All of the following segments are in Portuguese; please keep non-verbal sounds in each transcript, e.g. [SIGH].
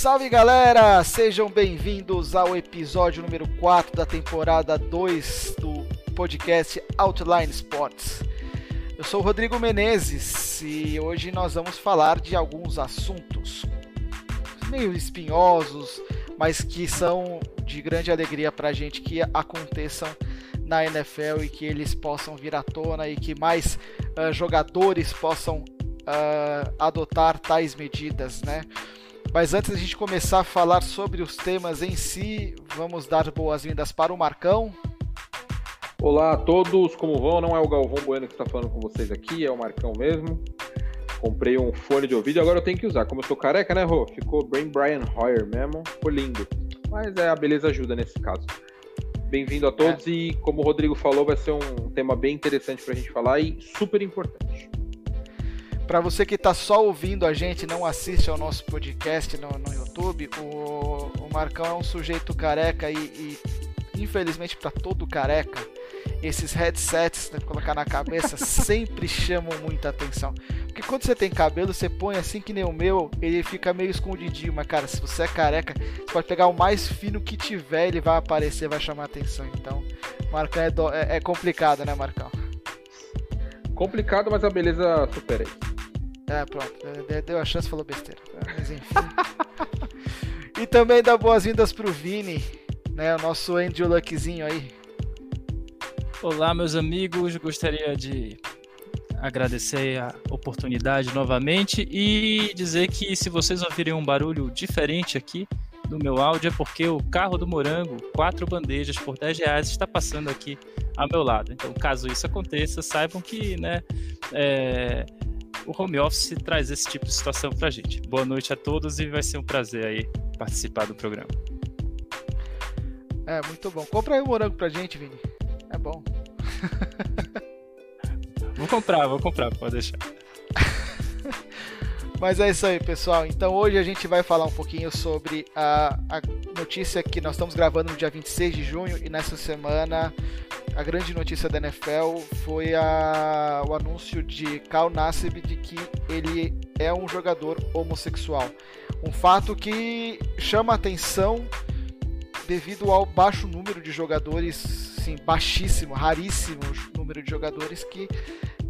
Salve galera! Sejam bem-vindos ao episódio número 4 da temporada 2 do podcast Outline Sports. Eu sou o Rodrigo Menezes e hoje nós vamos falar de alguns assuntos meio espinhosos, mas que são de grande alegria para a gente que aconteçam na NFL e que eles possam vir à tona e que mais uh, jogadores possam uh, adotar tais medidas, né? Mas antes da gente começar a falar sobre os temas em si, vamos dar boas-vindas para o Marcão. Olá a todos, como vão? Não é o Galvão Bueno que está falando com vocês aqui, é o Marcão mesmo. Comprei um fone de ouvido e agora eu tenho que usar. Como eu sou careca, né, Rô? Ficou bem Brian Hoyer mesmo, ficou lindo. Mas é, a beleza ajuda nesse caso. Bem-vindo a todos é. e, como o Rodrigo falou, vai ser um tema bem interessante para a gente falar e super importante. Para você que está só ouvindo a gente, não assiste ao nosso podcast no, no YouTube, o, o Marcão é um sujeito careca e, e infelizmente para todo careca, esses headsets né, colocar na cabeça [LAUGHS] sempre chamam muita atenção. Porque quando você tem cabelo, você põe assim que nem o meu, ele fica meio escondidinho. Mas cara, se você é careca, você pode pegar o mais fino que tiver, ele vai aparecer, vai chamar atenção. Então, Marcão é, do... é, é complicado, né, Marcão? Complicado, mas a beleza supera isso. É, pronto. Deu a chance, falou besteira. Mas enfim. [LAUGHS] e também dá boas-vindas pro Vini, né? O nosso Andrew Luckzinho aí. Olá, meus amigos. Gostaria de agradecer a oportunidade novamente e dizer que se vocês ouvirem um barulho diferente aqui no meu áudio é porque o carro do Morango, quatro bandejas por 10 reais, está passando aqui ao meu lado. Então, caso isso aconteça, saibam que né, é, o home office traz esse tipo de situação para a gente. Boa noite a todos e vai ser um prazer aí participar do programa. É, muito bom. Compra aí o morango pra gente, Vini. É bom. [LAUGHS] vou comprar, vou comprar, pode deixar. [LAUGHS] Mas é isso aí, pessoal. Então hoje a gente vai falar um pouquinho sobre a, a, notícia que nós estamos gravando no dia 26 de junho e nessa semana a grande notícia da NFL foi a, o anúncio de Cal Nassib de que ele é um jogador homossexual. Um fato que chama atenção devido ao baixo número de jogadores, sim, baixíssimo, raríssimo número de jogadores que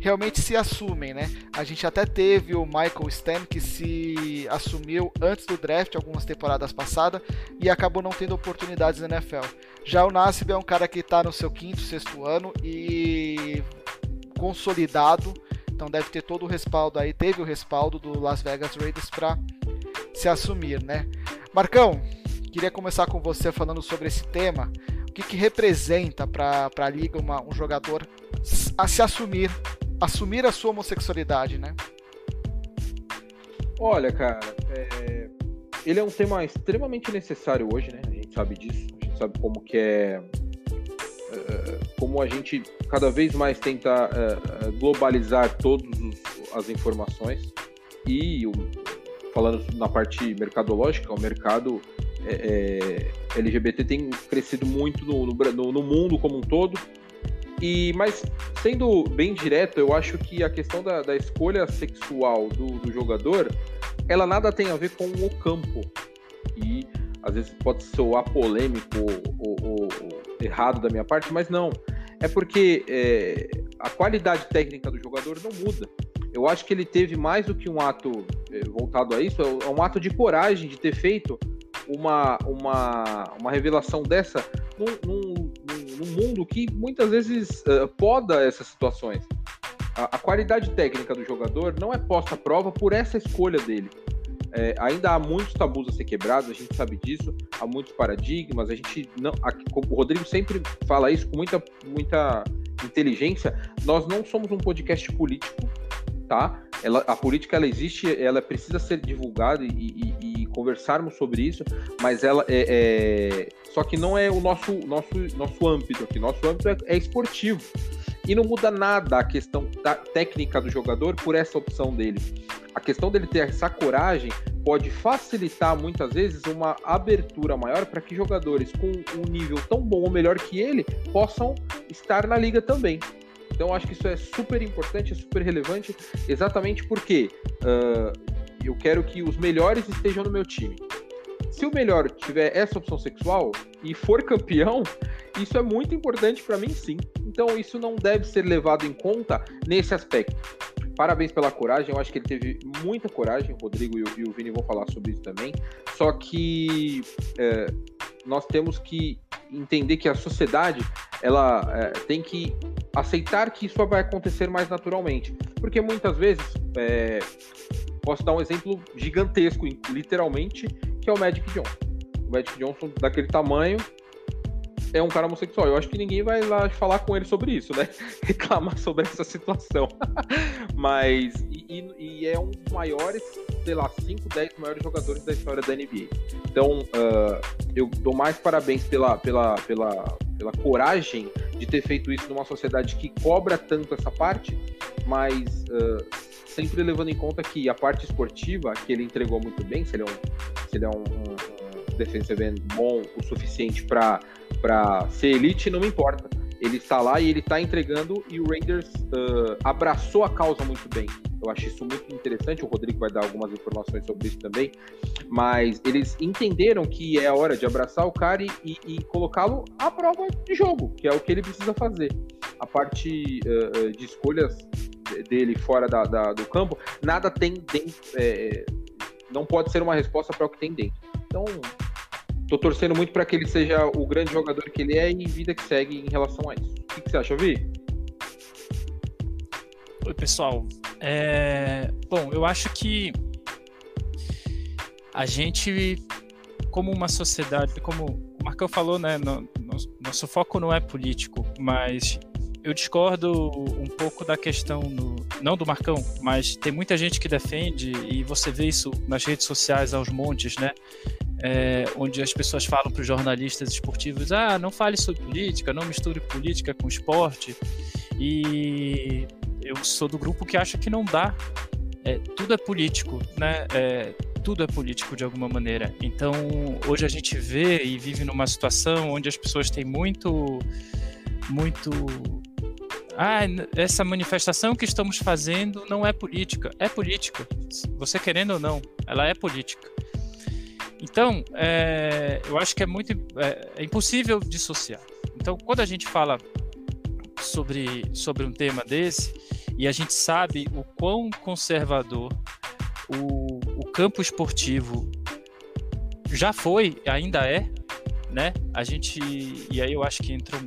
realmente se assumem, né? A gente até teve o Michael Stan que se assumiu antes do draft, algumas temporadas passadas, e acabou não tendo oportunidades na NFL. Já o Nassib é um cara que está no seu quinto, sexto ano e consolidado, então deve ter todo o respaldo aí, teve o respaldo do Las Vegas Raiders para se assumir, né? Marcão, Queria começar com você falando sobre esse tema. O que, que representa para a liga uma, um jogador a se assumir, assumir a sua homossexualidade, né? Olha, cara, é... ele é um tema extremamente necessário hoje, né? A gente sabe disso, a gente sabe como que é, é como a gente cada vez mais tenta é, é, globalizar todas as informações e falando na parte mercadológica, o mercado LGBT tem crescido muito no, no, mundo como um todo. E, mas, sendo bem direto, eu acho que a questão da, da escolha sexual do, do, jogador, ela nada tem a ver com o campo. E às vezes pode soar polêmico ou, ou, ou errado da minha parte, mas não. É porque é, a qualidade técnica do jogador não muda. Eu acho que ele teve mais do que um ato é, voltado a isso, é um ato de coragem de ter feito uma, uma, uma revelação dessa num, num, num mundo que muitas vezes uh, poda essas situações. A, a, qualidade técnica do jogador não é posta à prova por essa escolha dele. É, ainda há muitos tabus a ser quebrados, a gente sabe disso, há muitos paradigmas, a gente não. Aqui, o Rodrigo sempre fala isso com muita, muita inteligência. Nós não somos um podcast político, tá? Ela, a política ela existe, ela precisa ser divulgada e, e, e conversarmos sobre isso, mas ela é, é, só que não é o nosso nosso nosso âmbito aqui. Nosso âmbito é, é esportivo e não muda nada a questão técnica do jogador por essa opção dele. A questão dele ter essa coragem pode facilitar muitas vezes uma abertura maior para que jogadores com um nível tão bom ou melhor que ele possam estar na liga também. Então, acho que isso é super importante, é super relevante, exatamente porque uh, eu quero que os melhores estejam no meu time. Se o melhor tiver essa opção sexual e for campeão, isso é muito importante para mim, sim. Então isso não deve ser levado em conta nesse aspecto. Parabéns pela coragem, eu acho que ele teve muita coragem, o Rodrigo e o, e o Vini vão falar sobre isso também. Só que é, nós temos que entender que a sociedade ela é, tem que aceitar que isso vai acontecer mais naturalmente, porque muitas vezes é, posso dar um exemplo gigantesco, literalmente, que é o Magic Johnson. O Magic Johnson daquele tamanho é um cara homossexual. Eu acho que ninguém vai lá falar com ele sobre isso, né? [LAUGHS] Reclamar sobre essa situação. [LAUGHS] Mas, e, e, é um dos maiores, sei lá, 5, 10 maiores jogadores da história da NBA. Então, uh, eu dou mais parabéns pela, pela, pela, pela coragem de ter feito isso numa sociedade que cobra tanto essa parte, mas uh, sempre levando em conta que a parte esportiva, que ele entregou muito bem, se ele é um, se ele é um, um, defensive end bom o suficiente para ser elite, não me importa. Ele está lá e ele está entregando e o Raiders uh, abraçou a causa muito bem. Eu acho isso muito interessante. O Rodrigo vai dar algumas informações sobre isso também. Mas eles entenderam que é a hora de abraçar o cara e, e colocá-lo à prova de jogo, que é o que ele precisa fazer. A parte uh, de escolhas dele fora da, da, do campo, nada tem dentro. É, não pode ser uma resposta para o que tem dentro. Então, tô torcendo muito para que ele seja o grande jogador que ele é e vida que segue em relação a isso. O que, que você acha, Vi? Oi, pessoal. É... Bom, eu acho que a gente, como uma sociedade, como o Marcão falou, né, no, no, nosso foco não é político, mas eu discordo um pouco da questão, no, não do Marcão, mas tem muita gente que defende, e você vê isso nas redes sociais aos montes, né? É, onde as pessoas falam para os jornalistas esportivos: ah, não fale sobre política, não misture política com esporte. E eu sou do grupo que acha que não dá. É, tudo é político, né? É, tudo é político de alguma maneira. Então, hoje a gente vê e vive numa situação onde as pessoas têm muito, muito ah, essa manifestação que estamos fazendo não é política. É política. Você querendo ou não, ela é política. Então, é, eu acho que é muito é, é, impossível dissociar. Então, quando a gente fala sobre, sobre um tema desse, e a gente sabe o quão conservador o, o campo esportivo já foi, ainda é, né? A gente, e aí eu acho que entra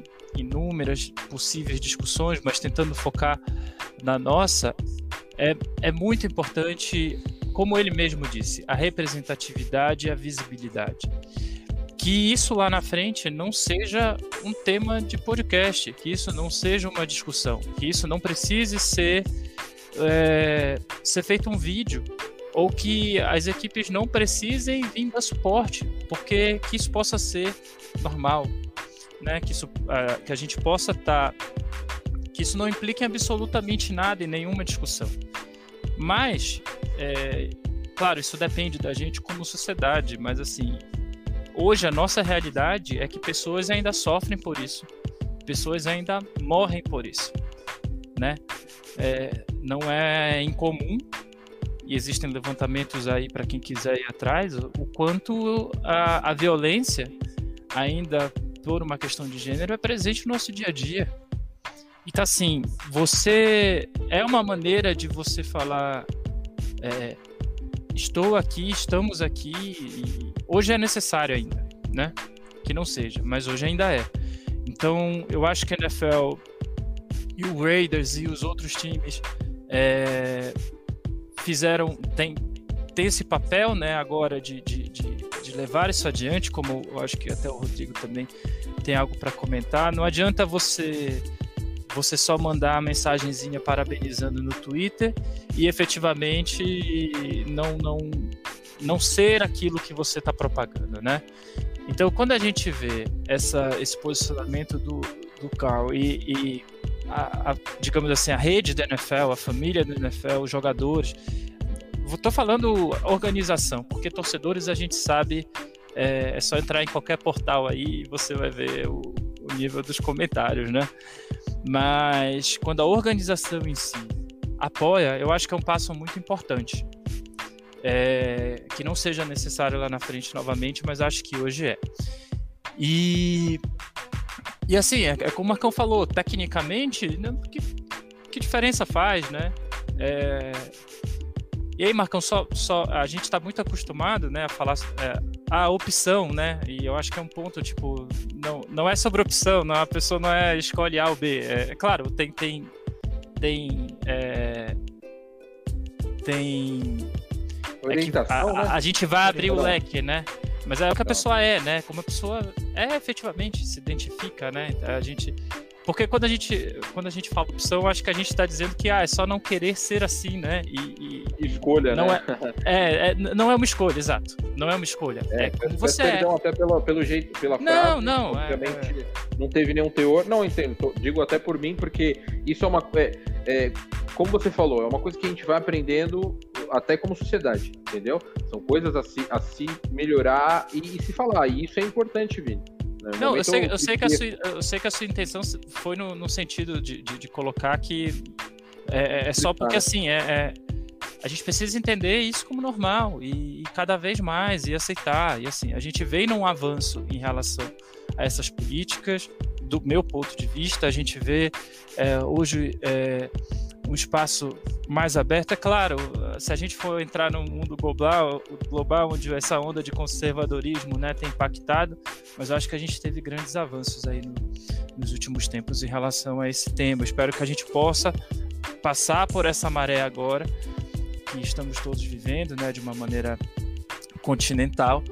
inúmeras possíveis discussões, mas tentando focar na nossa, é, é muito importante, como ele mesmo disse, a representatividade e a visibilidade. Que isso lá na frente não seja um tema de podcast, que isso não seja uma discussão, que isso não precise ser, é, ser feito um vídeo, ou que as equipes não precisem vir dar suporte, porque que isso possa ser normal, né, que, isso, uh, que a gente possa estar. Tá, que isso não implique absolutamente nada em nenhuma discussão. Mas, é, claro, isso depende da gente como sociedade, mas assim, hoje a nossa realidade é que pessoas ainda sofrem por isso, pessoas ainda morrem por isso, né? É, não é incomum e existem levantamentos aí para quem quiser ir atrás o quanto a, a violência ainda uma questão de gênero é presente no nosso dia a dia. Então, assim, você. É uma maneira de você falar. É, estou aqui, estamos aqui. Hoje é necessário ainda, né? Que não seja, mas hoje ainda é. Então, eu acho que a NFL e o Raiders e os outros times é, fizeram. Tem, tem esse papel, né, agora de, de, de levar isso adiante, como eu acho que até o Rodrigo também tem algo para comentar. Não adianta você você só mandar a mensagenzinha parabenizando no Twitter e efetivamente não não não ser aquilo que você está propagando, né? Então, quando a gente vê essa, esse posicionamento do, do Carl e, e a, a, digamos assim, a rede da NFL, a família da NFL, os jogadores, Estou falando organização, porque torcedores a gente sabe, é, é, só entrar em qualquer portal aí e você vai ver o, o nível dos comentários, né? Mas quando a organização em si apoia, eu acho que é um passo muito importante. é, que não seja necessário lá na frente novamente, mas acho que hoje é. E, e assim, é, é como o Marcão falou, tecnicamente, né, que, que diferença faz, né? É, e aí, Marcão, só, só a gente está muito acostumado, né, a falar é, a opção, né? E eu acho que é um ponto tipo não, não é sobre opção, não a pessoa não é escolhe A ou B. É, é claro, tem tem tem é, tem orientação, é né? a, a, gente vai abrir o leque, né? Mas é o que a pessoa é, né? Como a pessoa é efetivamente se identifica, né? A gente porque quando a gente, quando a gente fala opção, acho que a gente está dizendo que ah, é só não querer ser assim, né? E, e escolha, não né? É, é, é, não é uma escolha, exato. Não é uma escolha. É, é como você é. até pelo, pelo jeito, pela não, frase. Não, obviamente é, não teve nenhum teor. Não, entendo. Tô, digo até por mim, porque isso é uma. É, como você falou, é uma coisa que a gente vai aprendendo até como sociedade, entendeu? São coisas a se, a se melhorar e, e se falar. E isso é importante, Vini. Né? Não, eu sei, eu, sei que a sua, eu sei que a sua intenção foi no, no sentido de, de, de, colocar que é, é, é só porque assim, é, é, a gente precisa entender isso como normal e, e, cada vez mais e aceitar. E assim, a gente vem num avanço em relação a essas políticas, do meu ponto de vista, a gente vê é, hoje é, um espaço mais aberto. É claro, se a gente for entrar no mundo global, global onde essa onda de conservadorismo né, tem impactado, mas eu acho que a gente teve grandes avanços aí no, nos últimos tempos em relação a esse tema. espero que a gente possa passar por essa maré agora que estamos todos vivendo, né, de uma maneira continental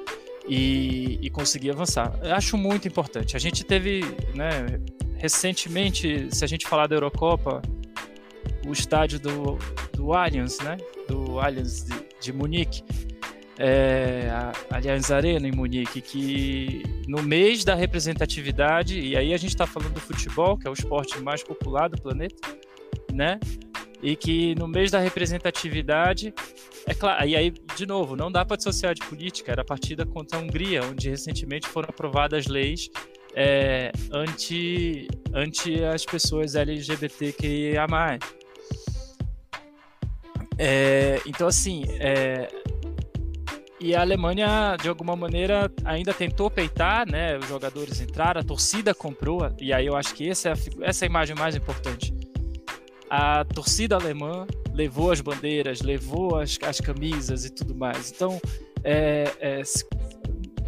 e, e conseguir avançar. Eu acho muito importante. A gente teve, né, recentemente, se a gente falar da Eurocopa, o estádio do, do Allianz, né? Do Allianz de, de Munique, é, a Allianz Arena em Munique, que no mês da representatividade, e aí a gente está falando do futebol, que é o esporte mais popular do planeta, né? E que no mês da representatividade, é claro, e aí, de novo, não dá para dissociar de política, era a partida contra a Hungria, onde recentemente foram aprovadas leis é, anti, anti as pessoas LGBTQIA+. É, então, assim, é, e a Alemanha, de alguma maneira, ainda tentou peitar, né? Os jogadores entraram, a torcida comprou, e aí eu acho que essa é a, essa é a imagem mais importante. A torcida alemã levou as bandeiras, levou as, as camisas e tudo mais. Então, é, é, se,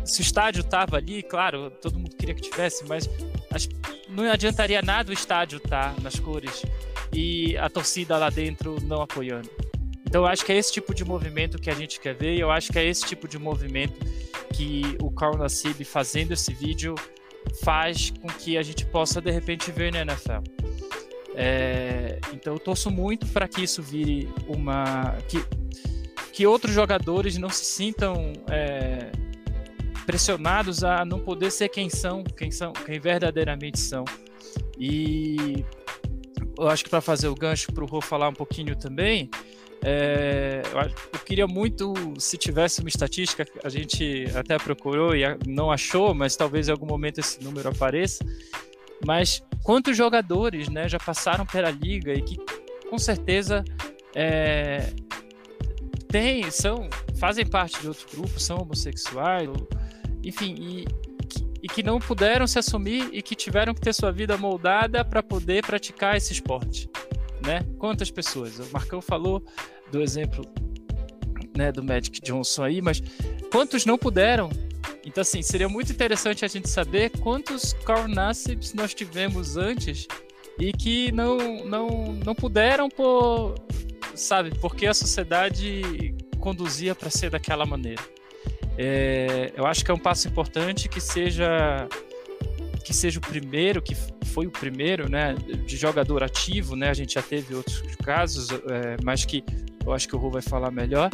se, o estádio estava ali, claro, todo mundo queria que tivesse, mas as, não adiantaria nada o estádio estar tá nas cores e a torcida lá dentro não apoiando. Então eu acho que é esse tipo de movimento que a gente quer ver e eu acho que é esse tipo de movimento que o Carl Nassib fazendo esse vídeo faz com que a gente possa de repente ver na NFL. É, então eu torço muito para que isso vire uma que, que outros jogadores não se sintam é, pressionados a não poder ser quem são, quem são, quem verdadeiramente são. E eu acho que para fazer o gancho para o Rô falar um pouquinho também, é, eu, queria muito, se tivesse uma estatística, a gente até procurou e não achou, mas talvez em algum momento esse número apareça. Mas quantos jogadores né, já passaram pela liga e que com certeza é, tem, são, fazem parte de outro grupo, são homossexuais, enfim, e, e que não puderam se assumir e que tiveram que ter sua vida moldada para poder praticar esse esporte né? Quantas pessoas? O Marcão falou do exemplo né, do Magic Johnson aí, mas quantos não puderam? Então, assim, seria muito interessante a gente saber quantos Carl Nassibs nós tivemos antes e que não, não, não puderam por, sabe, porque a sociedade conduzia para ser daquela maneira. É, eu acho que é um passo importante que seja que seja o primeiro, que foi o primeiro, né, de jogador ativo, né, a gente já teve outros casos, é, mas que eu acho que o Ru vai falar melhor,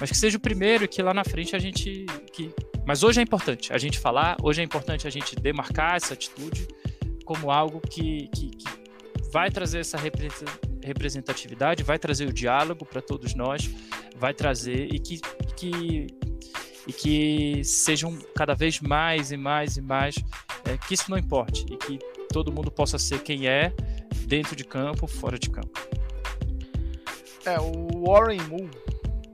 mas que seja o primeiro e que lá na frente a gente, que, mas hoje é importante a gente falar, hoje é importante a gente demarcar essa atitude como algo que, que, que vai trazer essa representatividade, vai trazer o diálogo para todos nós, vai trazer e que, que e que sejam cada vez mais e mais e mais, é, que isso não importe e que todo mundo possa ser quem é, dentro de campo, fora de campo. É, o Warren Moon,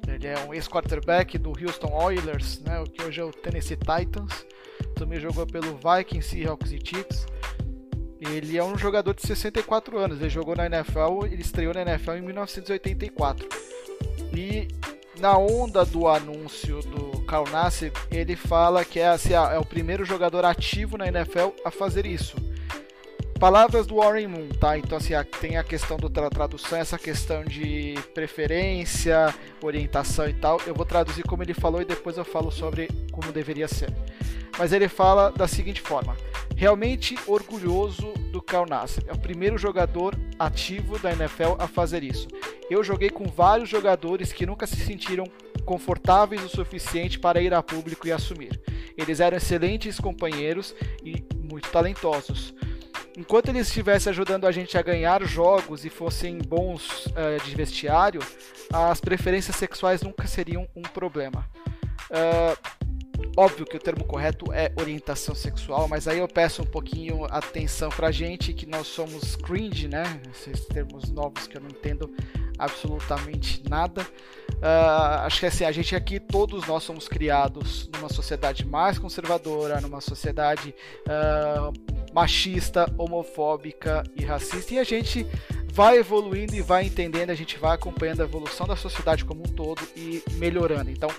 Ele é um ex-quarterback do Houston Oilers, né, o que hoje é o Tennessee Titans. Também jogou pelo Vikings, Seahawks e Chiefs. Ele é um jogador de 64 anos. Ele jogou na NFL, ele estreou na NFL em 1984. E na onda do anúncio do Carl Nassib, ele fala que é, assim, é o primeiro jogador ativo na NFL a fazer isso. Palavras do Warren Moon, tá? Então, assim, tem a questão da tradução, essa questão de preferência, orientação e tal. Eu vou traduzir como ele falou e depois eu falo sobre como deveria ser. Mas ele fala da seguinte forma: realmente orgulhoso do Carl Nassib. É o primeiro jogador ativo da NFL a fazer isso. Eu joguei com vários jogadores que nunca se sentiram confortáveis o suficiente para ir a público e assumir. Eles eram excelentes companheiros e muito talentosos. Enquanto eles estivessem ajudando a gente a ganhar jogos e fossem bons uh, de vestiário, as preferências sexuais nunca seriam um problema. Uh, Óbvio que o termo correto é orientação sexual, mas aí eu peço um pouquinho atenção pra gente que nós somos cringe, né? Esses termos novos que eu não entendo absolutamente nada. Uh, acho que assim, a gente aqui, todos nós somos criados numa sociedade mais conservadora, numa sociedade uh, machista, homofóbica e racista, e a gente vai evoluindo e vai entendendo, a gente vai acompanhando a evolução da sociedade como um todo e melhorando. Então,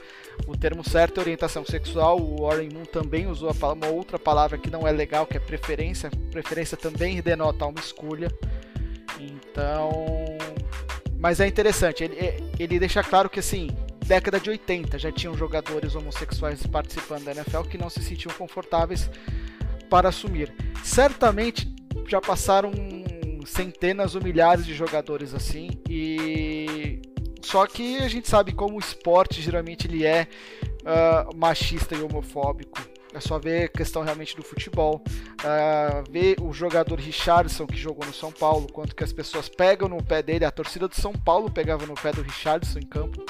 o termo certo é orientação sexual. O Warren Moon também usou uma outra palavra que não é legal, que é preferência. Preferência também denota uma escolha. Então, mas é interessante. Ele, ele deixa claro que assim, década de 80 já tinham jogadores homossexuais participando da NFL que não se sentiam confortáveis para assumir. Certamente já passaram centenas ou milhares de jogadores assim e só que a gente sabe como o esporte geralmente ele é uh, machista e homofóbico. É só ver a questão realmente do futebol. Uh, ver o jogador Richardson que jogou no São Paulo, quanto que as pessoas pegam no pé dele. A torcida do São Paulo pegava no pé do Richardson em campo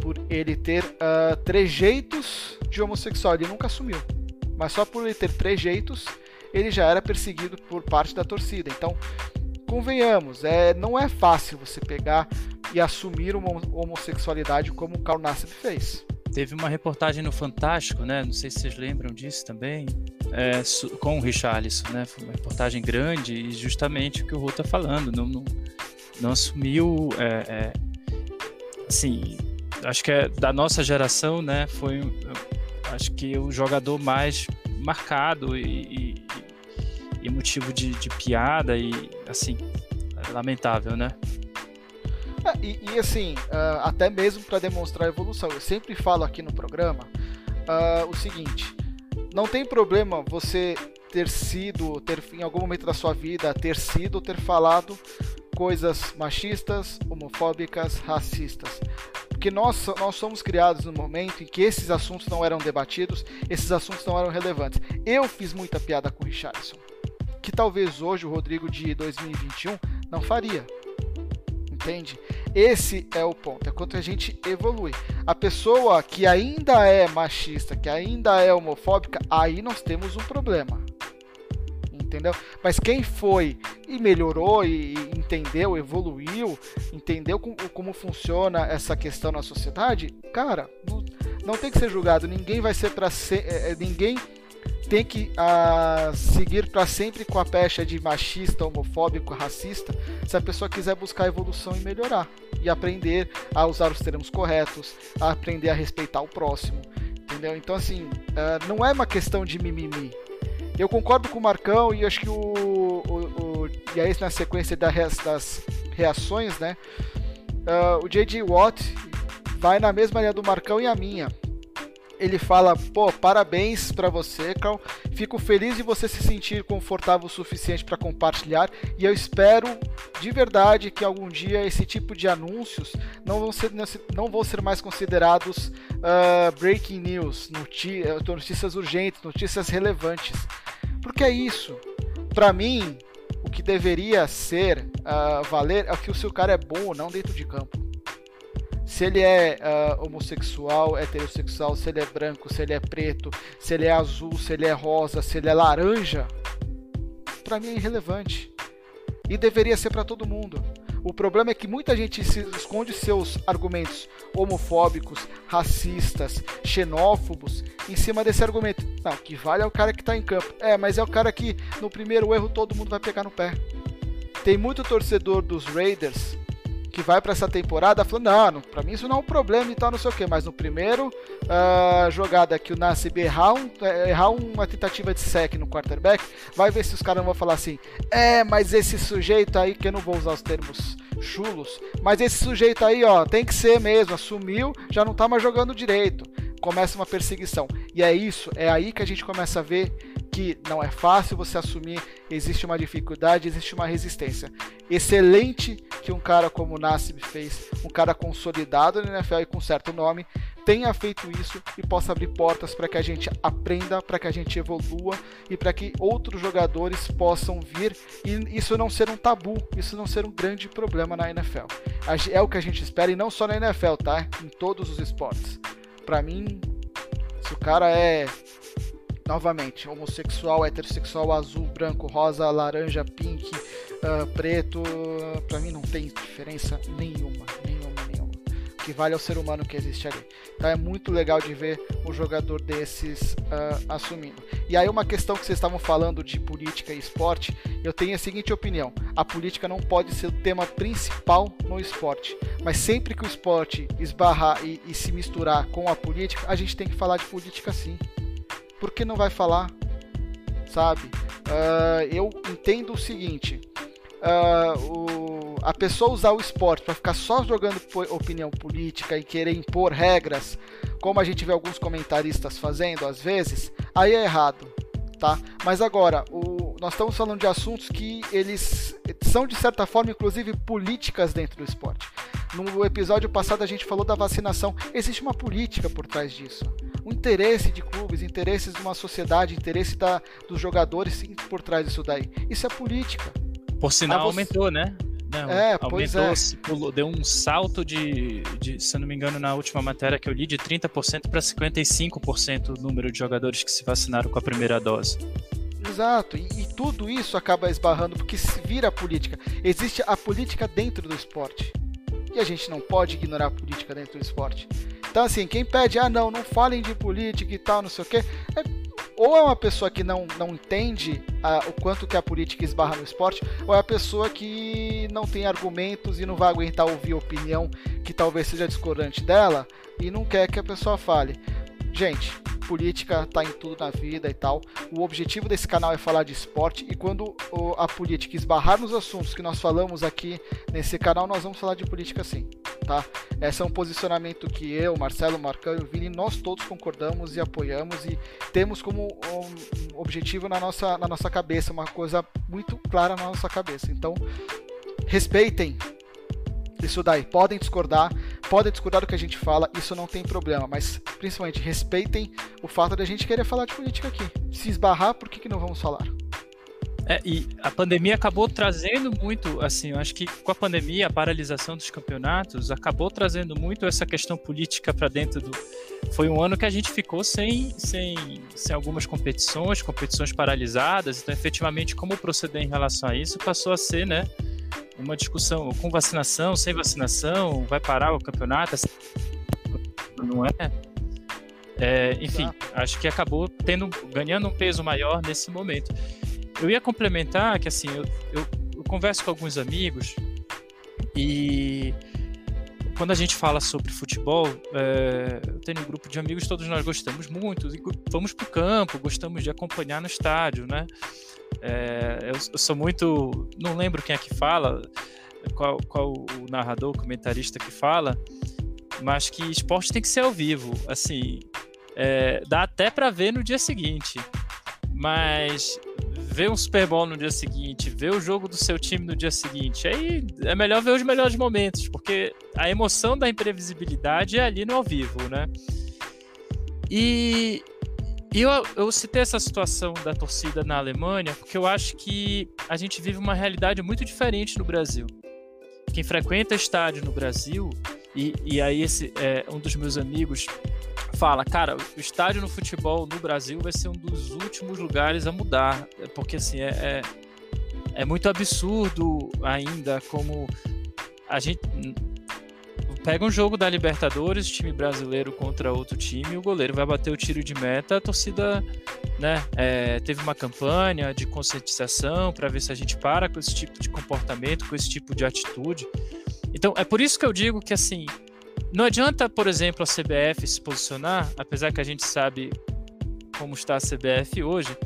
por ele ter uh, trejeitos de homossexual. Ele nunca assumiu. Mas só por ele ter trejeitos, ele já era perseguido por parte da torcida. Então, convenhamos, é, não é fácil você pegar e assumir uma homossexualidade como o Carl Nassib fez. Teve uma reportagem no Fantástico, né? Não sei se vocês lembram disso também, é, com o Richarlison, né? Foi uma reportagem grande e justamente o que o Rô tá falando, não, não, não assumiu, é, é, assim, acho que é da nossa geração, né? Foi, acho que o jogador mais marcado e, e e motivo de, de piada e assim, lamentável, né? É, e, e, assim, uh, até mesmo para demonstrar evolução, eu sempre falo aqui no programa uh, o seguinte: não tem problema você ter sido, ter em algum momento da sua vida, ter sido ter falado coisas machistas, homofóbicas, racistas. Porque nós, nós somos criados no momento em que esses assuntos não eram debatidos, esses assuntos não eram relevantes. Eu fiz muita piada com o Richardson que talvez hoje o Rodrigo de 2021 não faria. Entende? Esse é o ponto, é quanto a gente evolui. A pessoa que ainda é machista, que ainda é homofóbica, aí nós temos um problema. Entendeu? Mas quem foi e melhorou e entendeu, evoluiu, entendeu como, como funciona essa questão na sociedade, cara, não, não tem que ser julgado. Ninguém vai ser para ser. É, é, ninguém tem que uh, seguir para sempre com a pecha de machista, homofóbico, racista, se a pessoa quiser buscar evolução e melhorar e aprender a usar os termos corretos, a aprender a respeitar o próximo, entendeu? Então assim, uh, não é uma questão de mimimi. Eu concordo com o Marcão e acho que o, o, o e aí na sequência das reações, né? Uh, o J.J. Watt vai na mesma linha do Marcão e a minha ele fala: pô, parabéns para você, Carl. Fico feliz de você se sentir confortável o suficiente para compartilhar e eu espero de verdade que algum dia esse tipo de anúncios não vão ser, não vão ser mais considerados uh, breaking news, notícias urgentes, notícias relevantes. Porque é isso. Para mim, o que deveria ser uh, valer é que o seu cara é bom ou não dentro de campo se ele é uh, homossexual, heterossexual, se ele é branco, se ele é preto, se ele é azul, se ele é rosa, se ele é laranja, para mim é irrelevante. E deveria ser para todo mundo. O problema é que muita gente esconde seus argumentos homofóbicos, racistas, xenófobos em cima desse argumento. Não, o que vale é o cara que está em campo. É, mas é o cara que no primeiro erro todo mundo vai pegar no pé. Tem muito torcedor dos Raiders que vai para essa temporada falando, não, para mim isso não é um problema e tal, não sei o que, mas no primeiro uh, jogada que o Nassib errar, um, é, errar uma tentativa de sec no quarterback, vai ver se os caras não vão falar assim, é, mas esse sujeito aí, que eu não vou usar os termos chulos, mas esse sujeito aí, ó, tem que ser mesmo, assumiu, já não tá mais jogando direito. Começa uma perseguição. E é isso, é aí que a gente começa a ver que não é fácil você assumir, existe uma dificuldade, existe uma resistência. Excelente que um cara como o Nassib fez, um cara consolidado no NFL e com certo nome, tenha feito isso e possa abrir portas para que a gente aprenda, para que a gente evolua e para que outros jogadores possam vir e isso não ser um tabu, isso não ser um grande problema na NFL. É o que a gente espera e não só na NFL, tá? Em todos os esportes. Para mim, se o cara é novamente, homossexual, heterossexual, azul, branco, rosa, laranja, pink, uh, preto, para mim não tem diferença nenhuma. O que vale é o ser humano que existe ali. Então é muito legal de ver um jogador desses uh, assumindo. E aí uma questão que vocês estavam falando de política e esporte, eu tenho a seguinte opinião: a política não pode ser o tema principal no esporte, mas sempre que o esporte esbarrar e, e se misturar com a política, a gente tem que falar de política sim por que não vai falar? Sabe? Uh, eu entendo o seguinte: uh, o, a pessoa usar o esporte para ficar só jogando opinião política e querer impor regras, como a gente vê alguns comentaristas fazendo às vezes, aí é errado. Tá? Mas agora, o, nós estamos falando de assuntos que eles são de certa forma, inclusive, políticas dentro do esporte. No episódio passado a gente falou da vacinação. Existe uma política por trás disso o interesse de clubes, interesses de uma sociedade, interesse da, dos jogadores sim, por trás disso daí. Isso é política. Por sinal, você... aumentou, né? Não, é, pois é. Pulou, deu um salto de, de, se não me engano, na última matéria que eu li, de 30% para 55% o número de jogadores que se vacinaram com a primeira dose. Exato, e, e, tudo isso acaba esbarrando porque se vira política. Existe a política dentro do esporte. E a gente não pode ignorar a política dentro do esporte. Então, assim, quem pede, ah, não, não falem de política e tal, não sei o quê, é, ou é uma pessoa que não, não entende ah, o quanto que a política esbarra no esporte, ou é a pessoa que não tem argumentos e não vai aguentar ouvir opinião que talvez seja discordante dela e não quer que a pessoa fale. Gente, política tá em tudo na vida e tal. O objetivo desse canal é falar de esporte e quando a política esbarrar nos assuntos que nós falamos aqui nesse canal, nós vamos falar de política sim tá? Esse é um posicionamento que eu, Marcelo, Marcão e o Vini, nós todos concordamos e apoiamos e temos como um objetivo na nossa, na nossa cabeça, uma coisa muito clara na nossa cabeça. Então, respeitem isso daí. Podem discordar, podem discordar do que a gente fala, isso não tem problema, mas principalmente respeitem o fato de a gente querer falar de política aqui. Se esbarrar, por que, que não vamos falar? É, e a pandemia acabou trazendo muito, assim, eu acho que com a pandemia, a paralisação dos campeonatos acabou trazendo muito essa questão política para dentro do. Foi um ano que a gente ficou sem, sem, sem algumas competições, competições paralisadas, então efetivamente como proceder em relação a isso passou a ser, né, uma discussão com vacinação, sem vacinação, vai parar o campeonato, não é? é enfim, acho que acabou tendo, ganhando um peso maior nesse momento. Eu ia complementar que assim, eu, eu, eu converso com alguns amigos e quando a gente fala sobre futebol, é, eu tenho um grupo de amigos, todos nós gostamos muito, e vamos para o campo, gostamos de acompanhar no estádio, né? É, eu, eu, sou muito. Não lembro quem é que fala, qual, qual o narrador, o comentarista que fala, mas que esporte tem que ser ao vivo. Assim, é, dá até para ver no dia seguinte, mas ver um Super Bowl no dia seguinte, ver o jogo do seu time no dia seguinte, aí é melhor ver os melhores momentos, porque a emoção da imprevisibilidade é ali no ao vivo, né? E, e eu, eu citei essa situação da torcida na Alemanha porque eu acho que a gente vive uma realidade muito diferente no Brasil. Quem frequenta estádio no Brasil, e, e aí esse é um dos meus amigos fala, cara, o estádio no futebol no Brasil vai ser um dos últimos lugares a mudar, porque assim é, é, é muito absurdo ainda como a gente pega um jogo da Libertadores, time brasileiro contra outro time, o goleiro vai bater o tiro de meta, a torcida né, é, teve uma campanha de conscientização para ver se a gente para com esse tipo de comportamento, com esse tipo de atitude. Então, é por isso que eu digo que assim, não adianta, por exemplo, a CBF se posicionar, apesar que a gente sabe como está a CBF hoje,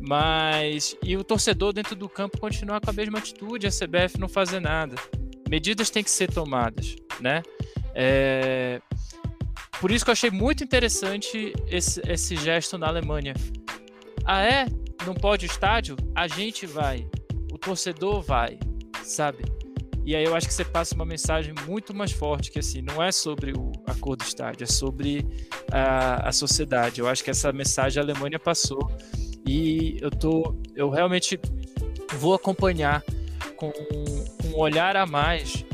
mas e o torcedor dentro do campo continuar com a mesma atitude, a CBF não fazer nada. Medidas têm que ser tomadas, né? É... Por isso que eu achei muito interessante esse, esse gesto na Alemanha. Ah, é? Não pode o estádio? A gente vai. O torcedor vai, sabe? E aí eu acho que você passa uma mensagem muito mais forte, que assim, não é sobre o, a cor do estádio, é sobre a, a sociedade. Eu acho que essa mensagem a Alemanha passou e eu tô, eu realmente vou acompanhar com um olhar a mais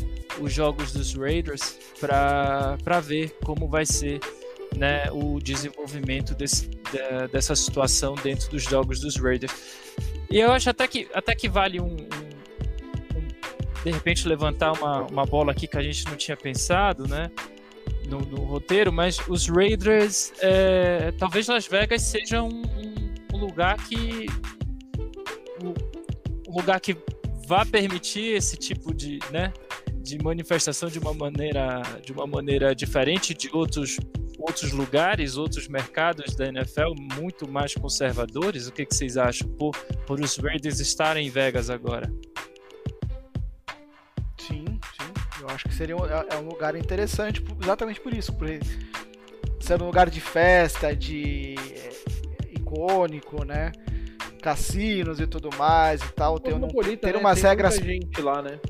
os jogos dos Raiders para ver como vai ser né, o desenvolvimento desse, de, dessa situação dentro dos jogos dos Raiders. E eu acho até que, até que vale um, um de repente levantar uma, uma bola aqui que a gente não tinha pensado, né? No, no roteiro, mas os Raiders, é, talvez Las Vegas seja um, um, um lugar que um, lugar que vá permitir esse tipo de, né, de manifestação de uma maneira de uma maneira diferente de outros outros lugares, outros mercados da NFL muito mais conservadores. O que, que vocês acham por, por os Raiders estarem em Vegas agora? Eu acho que seria um, é, é um lugar interessante exatamente por isso, por ser um lugar de festa, de é, icônico, né? Cassinos e tudo mais e tal. Tem, um, tem né? umas tem regras. gente lá, né?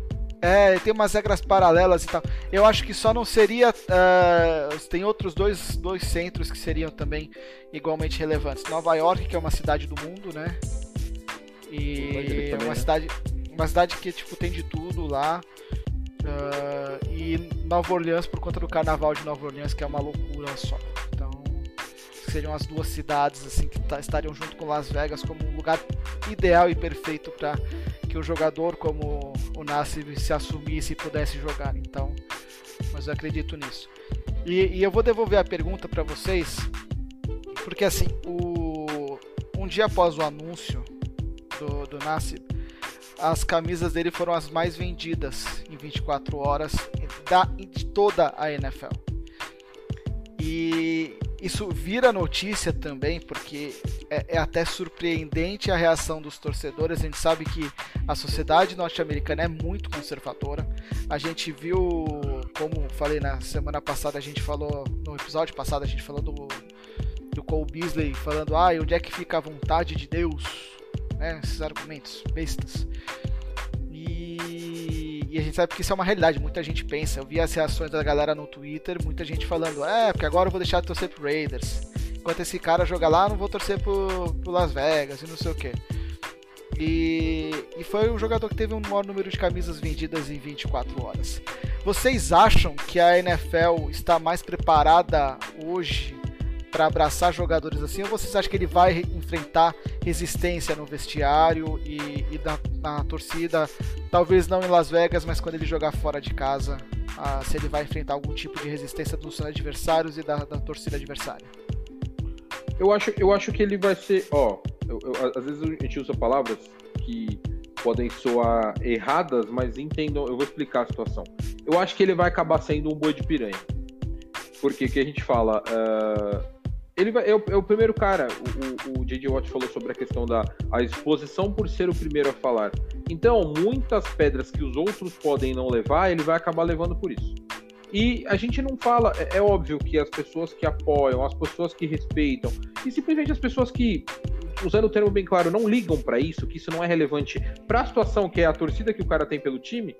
É, tem umas regras paralelas e tal. Eu acho que só não seria. Uh, tem outros dois, dois centros que seriam também igualmente relevantes. Nova York, que é uma cidade do mundo, né? E é uma né? cidade. Uma cidade que tipo, tem de tudo lá. Uh, e Nova Orleans por conta do carnaval de Nova Orleans, que é uma loucura só. Então, seriam as duas cidades assim que estariam junto com Las Vegas como um lugar ideal e perfeito para que o jogador como o Nassi se assumisse e pudesse jogar. Então, mas eu acredito nisso. E, e eu vou devolver a pergunta para vocês, porque assim, o, um dia após o anúncio do, do as camisas dele foram as mais vendidas em 24 horas da, de toda a NFL. E isso vira notícia também, porque é, é, até surpreendente a reação dos torcedores. A gente sabe que a sociedade norte-americana é muito conservadora. A gente viu, como falei na semana passada, a gente falou, no episódio passado, a gente falou do, do Cole Beasley falando: ah, onde é que fica a vontade de Deus? né, esses argumentos bestas. E, a gente sabe que isso é uma realidade, muita gente pensa. Eu vi as reações da galera no Twitter, muita gente falando: é, porque agora eu vou deixar de torcer pro Raiders. Enquanto esse cara joga lá, eu não vou torcer pro, pro Las Vegas e não sei o que. E, e foi o jogador que teve um maior número de camisas vendidas em 24 horas. Vocês acham que a NFL está mais preparada hoje para abraçar jogadores assim? Ou vocês acham que ele vai enfrentar resistência no vestiário e, e na, na, torcida? Talvez não em Las Vegas, mas quando ele jogar fora de casa, ah, se ele vai enfrentar algum tipo de resistência dos adversários e da, da torcida adversária? Eu acho, eu acho que ele vai ser. Ó, eu, eu, às vezes a gente usa palavras que podem soar erradas, mas entendam. Eu vou explicar a situação. Eu acho que ele vai acabar sendo um boi de piranha. Porque que a gente fala. Uh ele vai, é, o, é o primeiro cara. O, o, o J.J. Watt falou sobre a questão da a exposição por ser o primeiro a falar. Então, muitas pedras que os outros podem não levar, ele vai acabar levando por isso. E a gente não fala, é, é óbvio que as pessoas que apoiam, as pessoas que respeitam, e simplesmente as pessoas que, usando o termo bem claro, não ligam para isso, que isso não é relevante para a situação que é a torcida que o cara tem pelo time,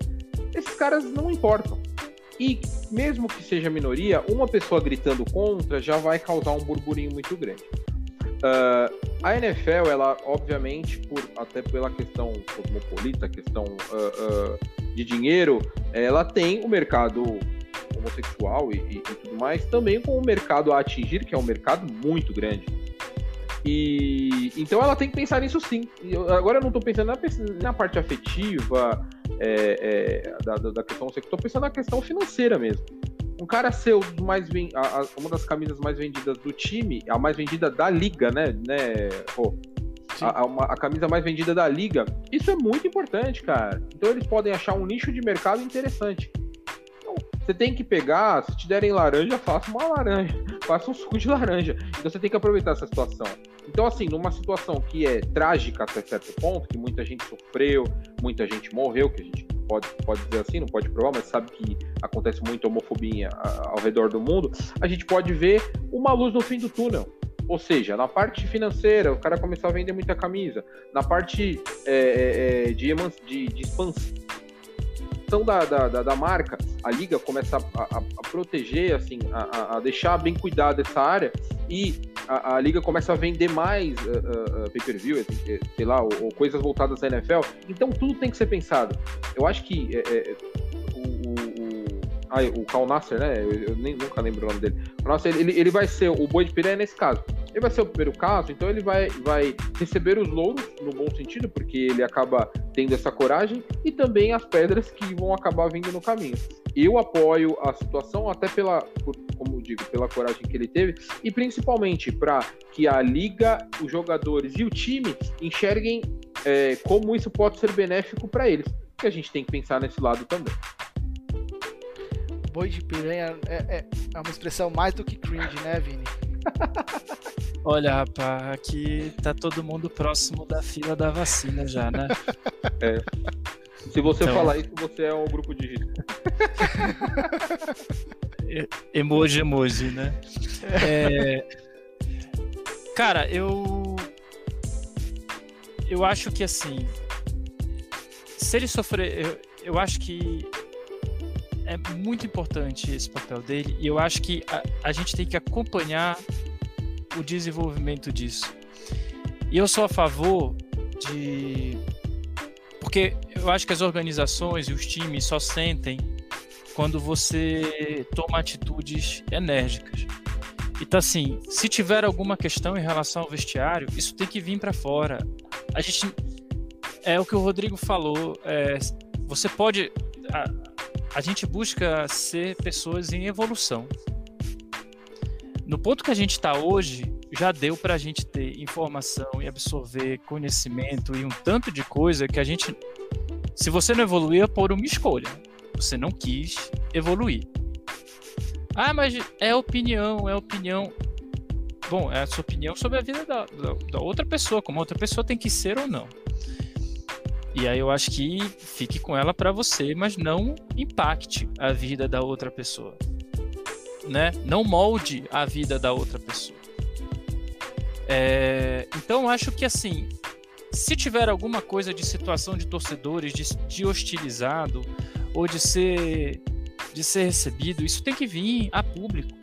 esses caras não importam. E mesmo que seja minoria, uma pessoa gritando contra já vai causar um burburinho muito grande. Uh, a NFL, ela obviamente, por, até pela questão cosmopolita, questão uh, uh, de dinheiro, ela tem o mercado homossexual e, e, e, tudo mais, também com o mercado a atingir, que é um mercado muito grande. E então ela tem que pensar nisso sim. Eu, agora eu não estou pensando na, na parte afetiva, é, é, da, da questão, estou pensando na questão financeira mesmo. Um cara ser mais a, a, uma das camisas mais vendidas do time, a mais vendida da liga, né? né oh, a, a, a, camisa mais vendida da liga. Isso é muito importante, cara. Então eles podem achar um nicho de mercado interessante. Então, você tem que pegar, se te derem laranja, faça uma laranja, [LAUGHS] faça um suco de laranja. Então você tem que aproveitar essa situação. Então, assim, numa situação que é trágica até certo ponto, que muita gente sofreu, muita gente morreu, que a gente pode, pode dizer assim, não pode provar, mas sabe que acontece muita homofobia ao redor do mundo, a gente pode ver uma luz no fim do túnel. Ou seja, na parte financeira, o cara começar a vender muita camisa. Na parte é, é, é de, de, de expansão da, da, da, marca, a liga começa a, a, a proteger, assim, a, a, deixar bem cuidado essa área e a, a liga começa a vender mais uh, uh, pay-per-view, sei lá, ou, ou, coisas voltadas à NFL. Então tudo tem que ser pensado. Eu acho que é, é, o, o, ah, o Cal Nasser, né? Eu, eu, nem, nunca lembro o nome dele. Nossa, ele, ele vai ser o boi de piranha nesse caso. Ele vai ser o primeiro caso, então ele vai, vai receber os louros, no bom sentido, porque ele acaba tendo essa coragem, e também as pedras que vão acabar vindo no caminho. Eu apoio a situação, até pela, como digo, pela coragem que ele teve, e principalmente para que a liga, os jogadores e o time enxerguem é, como isso pode ser benéfico para eles. Que a gente tem que pensar nesse lado também. Boi de piranha é, é, é uma expressão mais do que cringe, né, Vini? [LAUGHS] Olha, rapaz, aqui tá todo mundo próximo da fila da vacina já, né? [LAUGHS] É. Se você então... falar isso, você é um grupo de risco. [LAUGHS] emoji, emoji, né? É... Cara, eu. Eu acho que assim. Se ele sofrer. Eu, eu acho que é muito importante esse papel dele e eu acho que a, a gente tem que acompanhar o desenvolvimento disso. E eu sou a favor de. Porque eu acho que as organizações e os times só sentem quando você toma atitudes enérgicas. Então, assim, se tiver alguma questão em relação ao vestiário, isso tem que vir para fora. A gente. É o que o Rodrigo falou. É, você pode. A, a gente busca ser pessoas em evolução no ponto que a gente está hoje, já deu para a gente ter informação e absorver conhecimento e um tanto de coisa que a gente, se você não evoluir, é por uma escolha. Você não quis evoluir. Ah, mas é opinião, é opinião. Bom, é a sua opinião sobre a vida da, da, da outra pessoa, como a outra pessoa tem que ser ou não. E aí eu acho que fique com ela para você, mas não impacte a vida da outra pessoa né? Não molde a vida da outra pessoa. É, então acho que assim, se tiver alguma coisa de situação de torcedores, de, de hostilizado ou de ser de ser recebido, isso tem que vir a público.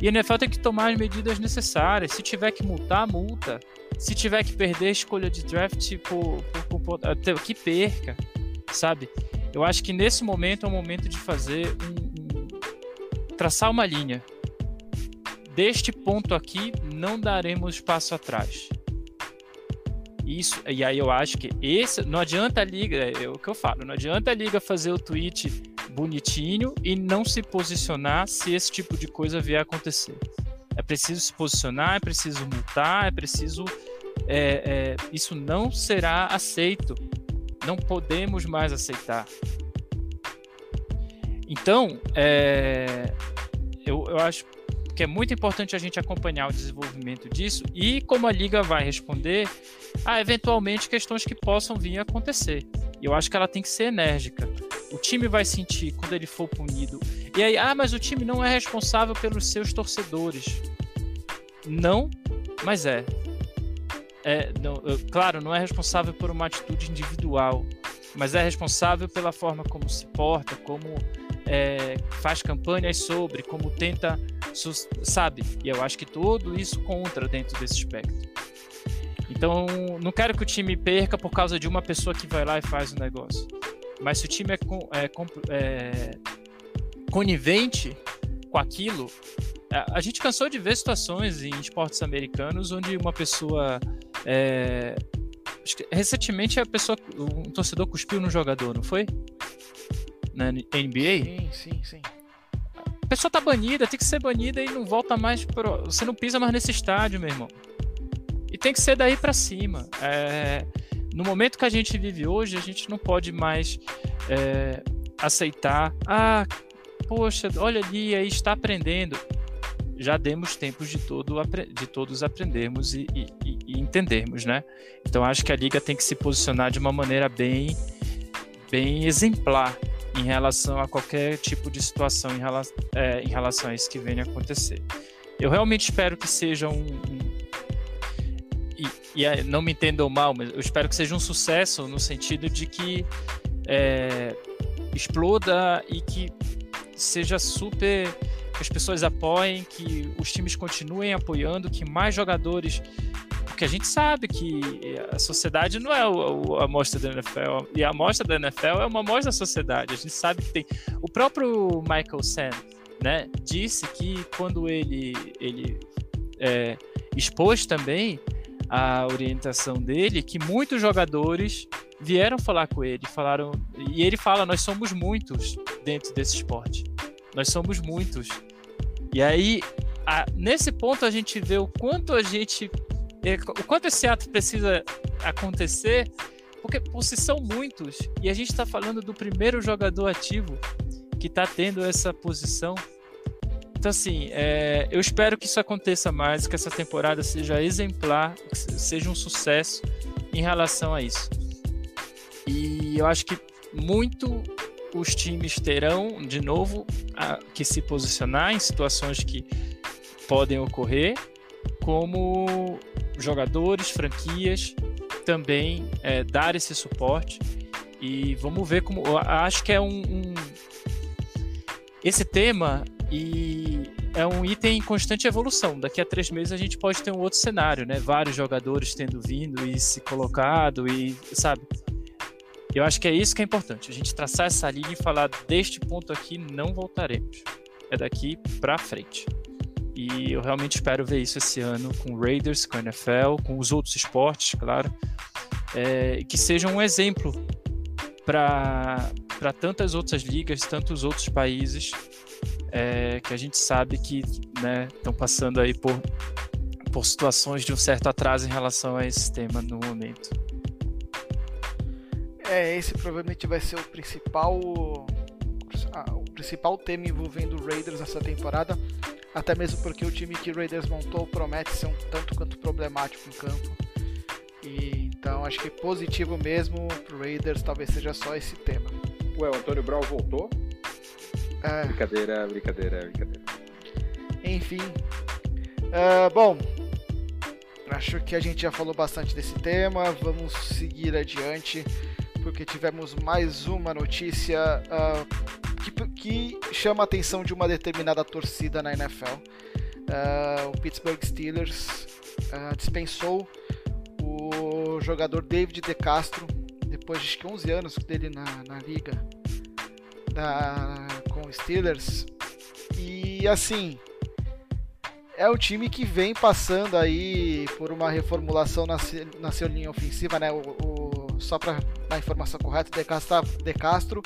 E a NFL tem que tomar as medidas necessárias. Se tiver que multar, multa. Se tiver que perder a escolha de draft, por, por, por, que perca, sabe? Eu acho que nesse momento é o momento de fazer um, traçar uma linha. Deste ponto aqui, não daremos passo atrás. Isso, e aí eu acho que esse não adianta a liga, é, é o que eu falo, não adianta a liga fazer o tweet bonitinho e não se posicionar se esse tipo de coisa vier a acontecer. É preciso se posicionar, é preciso multar, é preciso. É, é, isso não será aceito. Não podemos mais aceitar. Então, é, eu, eu acho que é muito importante a gente acompanhar o desenvolvimento disso e como a liga vai responder a eventualmente questões que possam vir a acontecer. E eu acho que ela tem que ser enérgica. O time vai sentir quando ele for punido. E aí, ah, mas o time não é responsável pelos seus torcedores. Não, mas é. é não, claro, não é responsável por uma atitude individual, mas é responsável pela forma como se porta, como é, faz campanhas sobre, como tenta, sabe? E eu acho que tudo isso contra dentro desse espectro. Então, não quero que o time perca por causa de uma pessoa que vai lá e faz o negócio. Mas se o time é, é, é conivente com aquilo, a, gente cansou de ver situações em esportes americanos onde uma pessoa é, recentemente a pessoa, um torcedor cuspiu no jogador, não foi? na NBA. Sim, sim, sim. A pessoa tá banida, tem que ser banida e não volta mais pro... Você não pisa mais nesse estádio, meu irmão. E tem que ser daí para cima. É... No momento que a gente vive hoje, a gente não pode mais é... aceitar. Ah, poxa, olha ali, aí está aprendendo. Já demos tempos de, todo, de todos aprendermos e, e, e entendermos, né? Então acho que a liga tem que se posicionar de uma maneira bem, bem exemplar em relação a qualquer tipo de situação em, rela é, em relação a isso que venha acontecer. Eu realmente espero que seja um e, não me entendam mal, mas eu espero que seja um sucesso no sentido de que é, exploda e que seja super que as pessoas apoiem, que os times continuem apoiando, que mais jogadores porque a gente sabe que a sociedade não é a amostra da NFL, e a amostra da NFL é uma amostra da sociedade. A gente sabe que tem. O próprio Michael Sam né, disse que quando ele, ele é, expôs também a orientação dele, que muitos jogadores vieram falar com ele, falaram. E ele fala: nós somos muitos dentro desse esporte. Nós somos muitos. E aí, a, nesse ponto, a gente vê o quanto a gente o quanto esse ato precisa acontecer, porque por se são muitos, e a gente está falando do primeiro jogador ativo que está tendo essa posição. Então, assim, é, eu espero que isso aconteça mais, que essa temporada seja exemplar, seja um sucesso em relação a isso. E eu acho que muito os times terão, de novo, a, que se posicionar em situações que podem ocorrer, como jogadores, franquias, também é, dar esse suporte. E vamos ver como. Acho que é um, um, Esse tema e é um item em constante evolução. Daqui a três meses a gente pode ter um outro cenário, né? Vários jogadores tendo vindo e se colocado e, sabe? Eu acho que é isso que é importante. A gente traçar essa linha e falar deste ponto aqui não voltaremos. É daqui para frente. E eu realmente espero ver isso esse ano com Raiders, com NFL, com os outros esportes, claro, é, que seja um exemplo para tantas outras ligas, tantos outros países é, que a gente sabe que estão né, passando aí por, por situações de um certo atraso em relação a esse tema no momento. É, esse provavelmente vai ser o principal o principal tema envolvendo o Raiders essa temporada até mesmo porque o time que o Raiders montou promete ser um tanto quanto problemático em campo. E, então acho que positivo mesmo pro Raiders talvez seja só esse tema. Ué, o Antônio Brown voltou? É... Brincadeira, brincadeira, brincadeira. Enfim. Uh, bom, acho que a gente já falou bastante desse tema. Vamos seguir adiante, porque tivemos mais uma notícia uh, que, que chama a atenção de uma determinada torcida na NFL. Uh, ah, o Pittsburgh Steelers dispensou o jogador David De Castro depois de 11 anos dele na, na liga da, Steelers. E assim, é o time que vem passando aí por uma reformulação na, na sua linha ofensiva, né? O, o só para a informação correta, De Castro, De Castro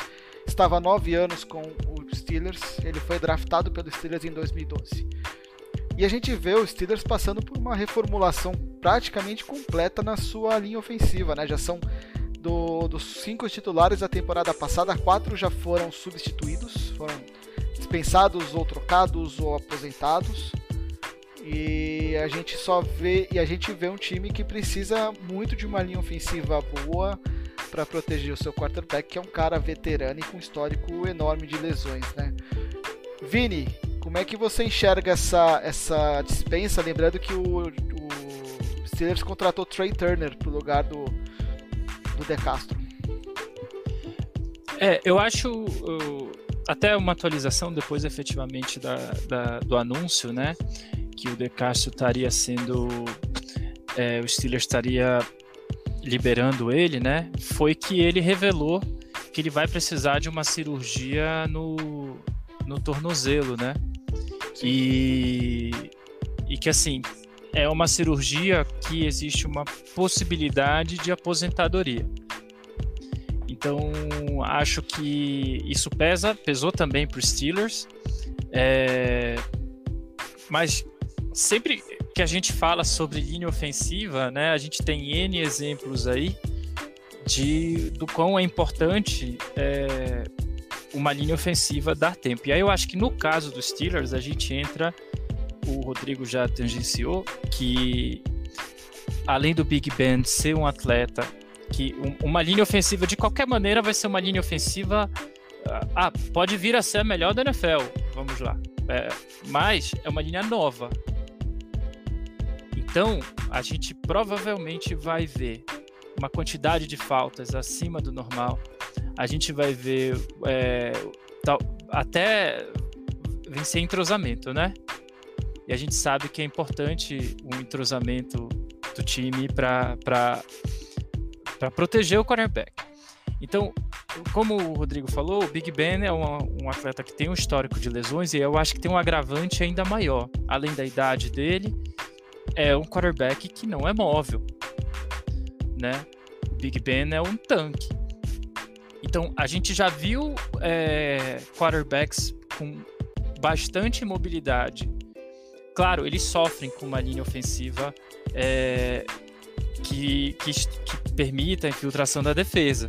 estava nove anos com o Steelers, ele foi draftado pelo Steelers em 2012. E a gente vê o Steelers passando por uma reformulação praticamente completa na sua linha ofensiva, né? Já são do, dos cinco titulares da temporada passada, quatro já foram substituídos, foram dispensados ou trocados ou aposentados. E a gente só vê e a gente vê um time que precisa muito de uma linha ofensiva boa para proteger o seu quarterback, que é um cara veterano e com histórico enorme de lesões, né? Vini, como é que você enxerga essa, essa dispensa? Lembrando que o, o Steelers contratou Trey Turner pro lugar do, do De Castro. É, eu acho uh, até uma atualização depois efetivamente da, da, do anúncio, né? Que o De Castro estaria sendo. É, o Steelers estaria liberando ele, né, foi que ele revelou que ele vai precisar de uma cirurgia no, no tornozelo, né? E, e que assim é uma cirurgia que existe uma possibilidade de aposentadoria. Então, acho que isso pesa, pesou também para os Steelers. É... Mas sempre que a gente fala sobre linha ofensiva, né, a gente tem N exemplos aí de do quão é importante é, uma linha ofensiva dar tempo. E aí eu acho que no caso dos Steelers a gente entra, o Rodrigo já tangenciou, que além do Big Ben ser um atleta que um, uma linha ofensiva de qualquer maneira vai ser uma linha ofensiva ah, ah pode vir a ser a melhor da NFL, vamos lá. É, mas é uma linha nova. Então, a gente provavelmente vai ver uma quantidade de faltas acima do normal. A gente vai ver é, tal, até vencer entrosamento, né? E a gente sabe que é importante um entrosamento do time para proteger o quarterback. Então, como o Rodrigo falou, o Big Ben é um, um, atleta que tem um histórico de lesões e eu acho que tem um agravante ainda maior. Além da idade dele, é um quarterback que não é móvel né? O Big Ben é um tanque. Então, a gente já viu é, quarterbacks com bastante mobilidade. Claro, eles sofrem com uma linha ofensiva é, que, que, que permita a infiltração da defesa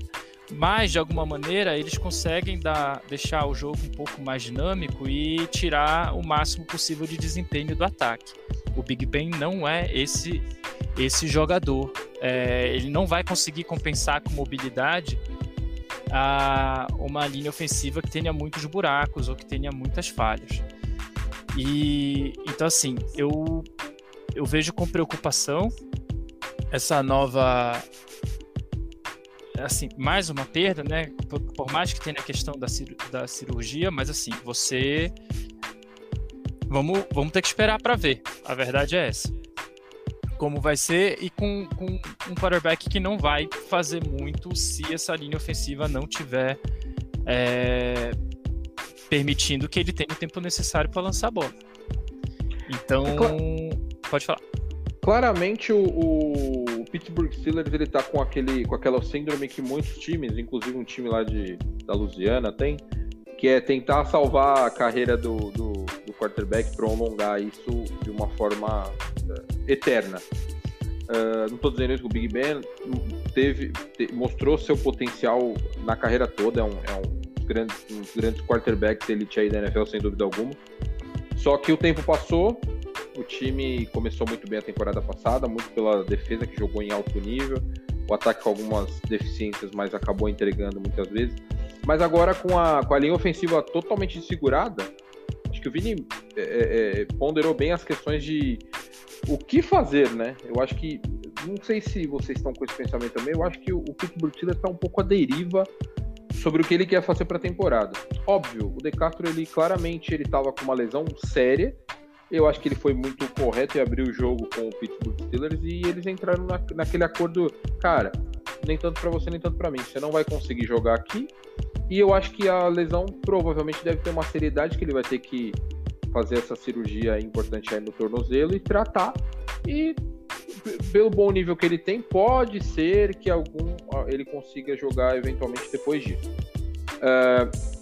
mas de alguma maneira eles conseguem dar, deixar o jogo um pouco mais dinâmico e tirar o máximo possível de desempenho do ataque. O Big Ben não é esse esse jogador é, ele não vai conseguir compensar com mobilidade a uma linha ofensiva que tenha muitos buracos ou que tenha muitas falhas. E então assim, eu eu vejo com preocupação essa nova assim, mais uma perda, né? Por, por mais que tenha a questão da, cir da cirurgia, mas assim, você vamos, vamos ter que esperar para ver. A verdade é essa como vai ser e com, com um quarterback que não vai fazer muito se essa linha ofensiva não tiver é, permitindo que ele tenha o tempo necessário para lançar a bola. Então, pode falar. Claramente o, o, Pittsburgh Steelers ele tá com aquele com aquela síndrome que muitos times, inclusive um time lá de, da Louisiana tem, que é tentar salvar a carreira do, do, do quarterback, prolongar isso de uma forma uh, eterna. Uh, não estou dizendo isso que o Big Ben teve, te, mostrou seu potencial na carreira toda, é um, é um grandes, dos grandes quarterbacks elite aí da NFL, sem dúvida alguma. Só que o tempo passou, o time começou muito bem a temporada passada, muito pela defesa que jogou em alto nível, o ataque com algumas deficiências, mas acabou entregando muitas vezes. Mas agora com a, com a linha ofensiva totalmente segurada, acho que o Vini é, é, é, ponderou bem as questões de o que fazer, né? Eu acho que, não sei se vocês estão com esse pensamento também, eu acho que o, o Pittsburgh Steelers está um pouco à deriva sobre o que ele quer fazer para a temporada. Óbvio, o De Castro, ele claramente ele estava com uma lesão séria, eu acho que ele foi muito correto e abriu o jogo com o Pittsburgh Steelers e eles entraram na, naquele acordo, cara, nem tanto para você, nem tanto para mim. Você não vai conseguir jogar aqui. E eu acho que a lesão provavelmente deve ter uma seriedade que ele vai ter que fazer essa cirurgia importante aí no tornozelo e tratar. E pelo bom nível que ele tem, pode ser que algum ele consiga jogar eventualmente depois disso. Uh,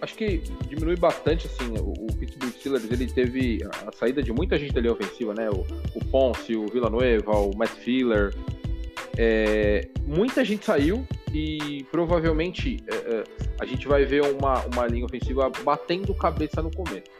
acho que diminui bastante assim o, o, Pittsburgh Steelers. Ele teve a saída de muita gente da linha ofensiva, né? O, o Ponce, o Villanueva, o Matt Filler, é, muita gente saiu e provavelmente é, é, a gente vai ver uma, uma linha ofensiva batendo cabeça no começo.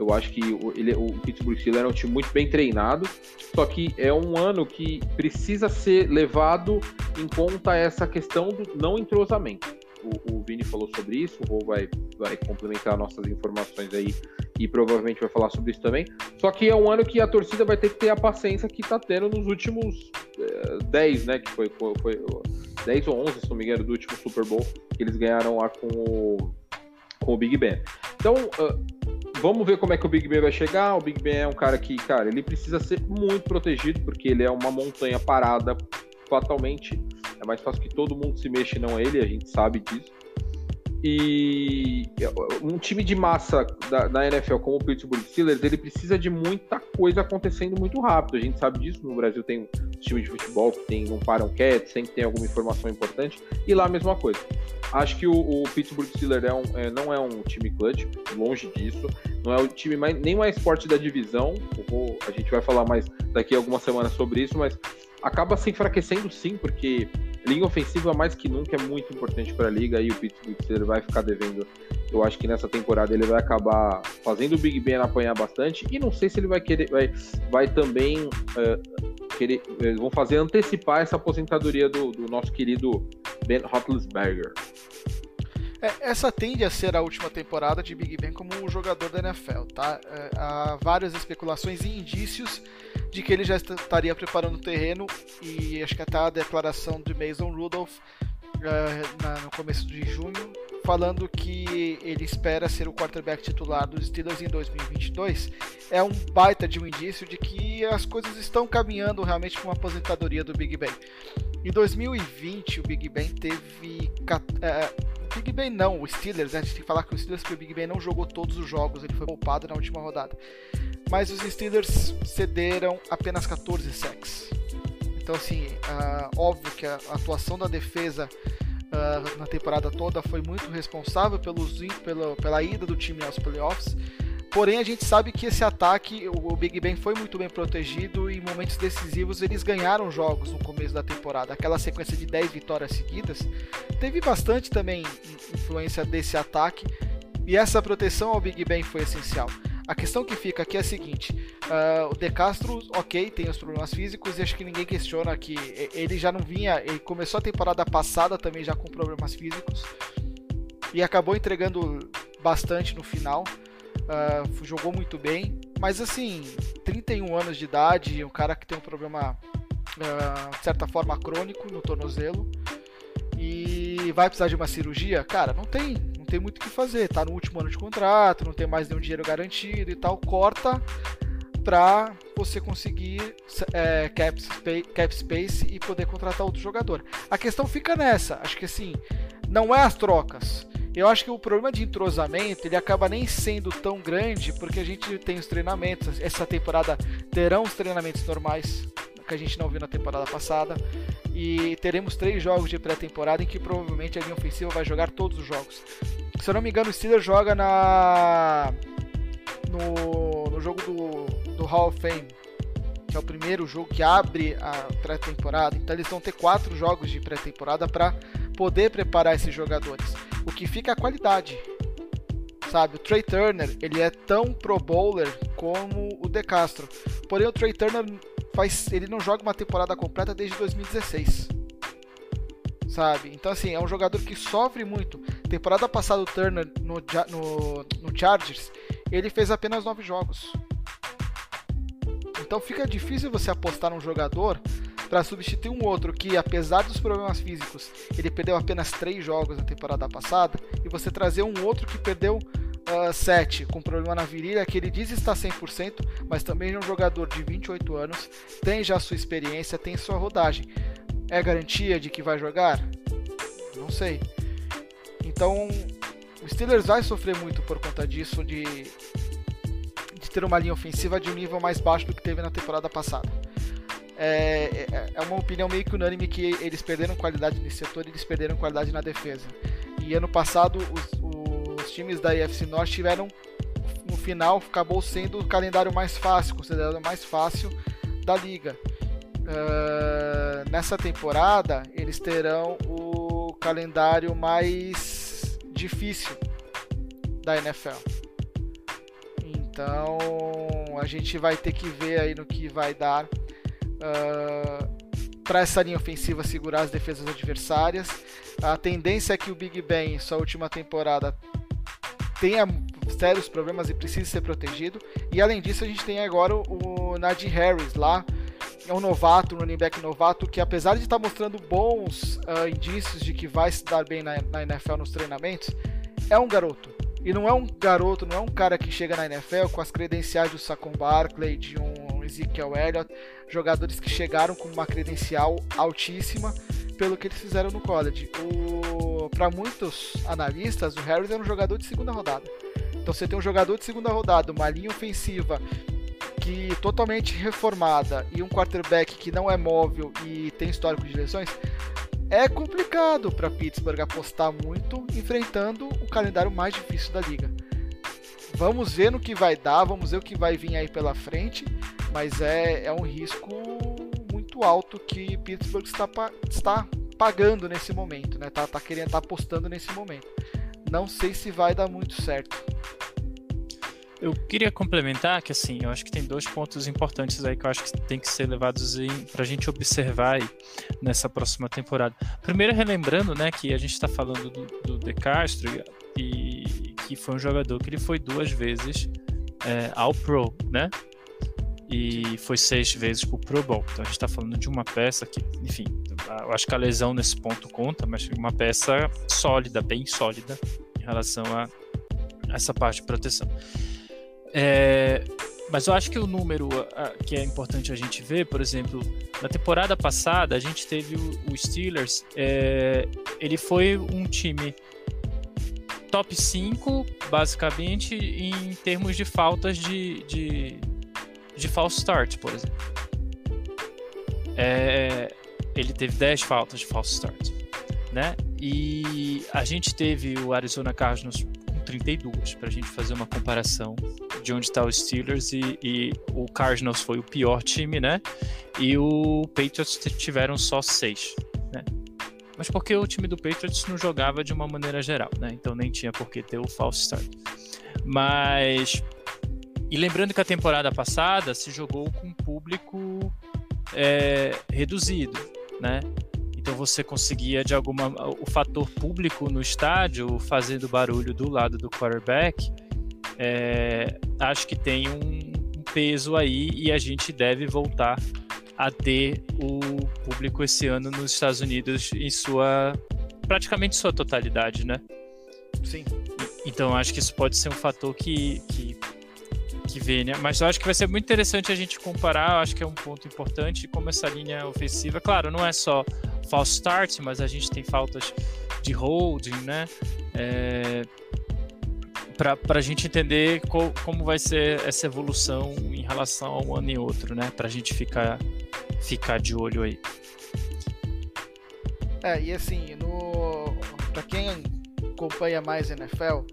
Eu acho que o, ele, o Pittsburgh Steelers é um time muito bem treinado, só que é um ano que precisa ser levado em conta essa questão do não entrosamento o, o Vini falou sobre isso, o Rô vai, vai complementar nossas informações aí e provavelmente vai falar sobre isso também. Só que é um ano que a torcida vai ter que ter a paciência que tá tendo nos últimos é, 10, né? Que foi, foi 10 ou 11, se não me engano, do último Super Bowl que eles ganharam lá com o, com o Big Ben. Então, uh, vamos ver como é que o Big Ben vai chegar. O Big Ben é um cara que, cara, ele precisa ser muito protegido porque ele é uma montanha parada fatalmente é mais fácil que todo mundo se mexa não ele, a gente sabe disso. E um time de massa da, da, NFL como o Pittsburgh Steelers, ele precisa de muita coisa acontecendo muito rápido. A gente sabe disso. No Brasil tem um time de futebol que tem, não param quietos, sempre tem alguma informação importante. E lá a mesma coisa. Acho que o, o Pittsburgh Steelers é um, é, não é um time clutch, longe disso. Não é o time mais, nem mais forte da divisão. Vou, a gente vai falar mais daqui a algumas semanas sobre isso, mas acaba se enfraquecendo sim, porque linha ofensiva mais que nunca é muito importante para a liga e o Pittsburgh Steelers vai ficar devendo. Eu acho que nessa temporada ele vai acabar fazendo o Big Ben apanhar bastante e não sei se ele vai querer, vai, vai também uh, querer, eles vão fazer antecipar essa aposentadoria do, do nosso querido Ben Roethlisberger. É, essa tende a ser a última temporada de Big Ben como jogador da NFL, tá? É, há várias especulações e indícios de que ele já estaria preparando o terreno e acho que até a declaração de Mason Rudolph uh, na, no começo de junho falando que ele espera ser o quarterback titular dos Steelers em 2022 é um baita de um indício de que as coisas estão caminhando realmente para uma aposentadoria do Big Ben. Em 2020 o Big Ben teve uh, Big Ben não, o Steelers, né? A gente tem que falar que o Steelers, que o Big Ben não jogou todos os jogos, ele foi poupado na última rodada. Mas os Steelers cederam apenas 14 sacks. Então, assim, uh, óbvio que a atuação da defesa uh, na temporada toda foi muito responsável pelos, pela, pela ida do time aos playoffs. Porém, a gente sabe que esse ataque, o Big Ben foi muito bem protegido e em momentos decisivos eles ganharam jogos no começo da temporada. Aquela sequência de 10 vitórias seguidas teve bastante também influência desse ataque e essa proteção ao Big Ben foi essencial. A questão que fica aqui é a seguinte: uh, o De Castro, ok, tem os problemas físicos e acho que ninguém questiona que ele já não vinha, ele começou a temporada passada também já com problemas físicos e acabou entregando bastante no final. Uh, jogou muito bem, mas assim, 31 anos de idade, um cara que tem um problema, uh, de certa forma, crônico no tornozelo e vai precisar de uma cirurgia, cara, não tem, não tem muito o que fazer. Tá no último ano de contrato, não tem mais nenhum dinheiro garantido e tal. Corta para você conseguir é, cap, space, cap space e poder contratar outro jogador. A questão fica nessa, acho que assim, não é as trocas. Eu acho que o problema de entrosamento ele acaba nem sendo tão grande porque a gente tem os treinamentos. Essa temporada terão os treinamentos normais que a gente não viu na temporada passada e teremos três jogos de pré-temporada em que provavelmente a linha ofensiva vai jogar todos os jogos. Se eu não me engano, o Steelers joga na no, no jogo do, do Hall of Fame, que é o primeiro jogo que abre a pré-temporada. Então eles vão ter quatro jogos de pré-temporada para poder preparar esses jogadores. O que fica é a qualidade. Sabe, o Trey Turner, ele é tão pro bowler como o De Castro. Porém, o Trey Turner faz, ele não joga uma temporada completa desde 2016. Sabe? Então, assim, é um jogador que sofre muito. Temporada passada, o Turner no, no, no Chargers, ele fez apenas nove jogos. Então fica difícil você apostar num jogador para substituir um outro que, apesar dos problemas físicos, ele perdeu apenas três jogos na temporada passada, e você trazer um outro que perdeu uh, 7 com problema na virilha, que ele diz estar 100%, mas também é um jogador de 28 anos, tem já sua experiência, tem sua rodagem. É garantia de que vai jogar? Não sei. Então, o Steelers vai sofrer muito por conta disso, de, de ter uma linha ofensiva de um nível mais baixo do que teve na temporada passada. É, é, é uma opinião meio que unânime que eles perderam qualidade nesse setor e eles perderam qualidade na defesa. E ano passado os, os times da IFC Norte tiveram no final acabou sendo o calendário mais fácil, considerado mais fácil da liga. Uh, nessa temporada eles terão o calendário mais difícil da NFL. Então a gente vai ter que ver aí no que vai dar uh, ah, para essa linha ofensiva segurar as defesas adversárias. A tendência é que o Big Ben, sua última temporada, tenha sérios problemas e precise ser protegido. E além disso, a gente tem agora o, o Najee Harris lá, é um novato, um running back novato, que apesar de estar mostrando bons uh, indícios de que vai se dar bem na, na NFL nos treinamentos, é um garoto. E não é um garoto, não é um cara que chega na NFL com as credenciais do Saquon Barkley, de um Ezekiel Elliott, jogadores que chegaram com uma credencial altíssima pelo que eles fizeram no college. O para muitos analistas, o Harris era um jogador de segunda rodada. Então você tem um jogador de segunda rodada, uma linha ofensiva que totalmente reformada e um quarterback que não é móvel e tem histórico de lesões, é complicado para Pittsburgh apostar muito enfrentando o calendário mais difícil da liga. Vamos ver no que vai dar, vamos ver o que vai vir aí pela frente, mas é, é um risco muito alto que Pittsburgh está, está pagando nesse momento, né? Tá, tá querendo, tá apostando nesse momento. Não sei se vai dar muito certo. Eu queria complementar que assim, eu acho que tem dois pontos importantes aí que eu acho que tem que ser levados para a gente observar aí nessa próxima temporada. Primeiro, relembrando, né, que a gente está falando do, do De Castro e que foi um jogador que ele foi duas vezes é, ao Pro, né? E foi seis vezes pro Pro Bowl. Então a gente está falando de uma peça que, enfim, eu acho que a lesão nesse ponto conta, mas uma peça sólida, bem sólida em relação a essa parte de proteção. É, mas eu acho que o número que é importante a gente ver, por exemplo, na temporada passada a gente teve o, Steelers, é, ele foi um time top 5, basicamente, em termos de faltas de, de, de false start, por exemplo. É, ele teve 10 faltas de false start, né? E a gente teve o Arizona Cardinals 32, para a gente fazer uma comparação de onde está o Steelers e, e, o Cardinals foi o pior time, né? E o Patriots tiveram só 6, né? Mas porque o time do Patriots não jogava de uma maneira geral, né? Então nem tinha por que ter o false start. Mas e lembrando que a temporada passada se jogou com público é, reduzido, né? Então você conseguia de alguma o fator público no estádio fazendo barulho do lado do quarterback, é, acho que tem um, peso aí e a gente deve voltar a ter o público esse ano nos Estados Unidos em sua praticamente sua totalidade, né? Sim. Então acho que isso pode ser um fator que, que que vê, né? Mas eu acho que vai ser muito interessante a gente comparar, eu acho que é um ponto importante como essa linha ofensiva, claro, não é só false start, mas a gente tem faltas de holding, né? É, para a gente entender co, como vai ser essa evolução em relação a um ano e outro, né? Para a gente ficar, ficar de olho aí. É, e assim, no... para quem acompanha mais NFL,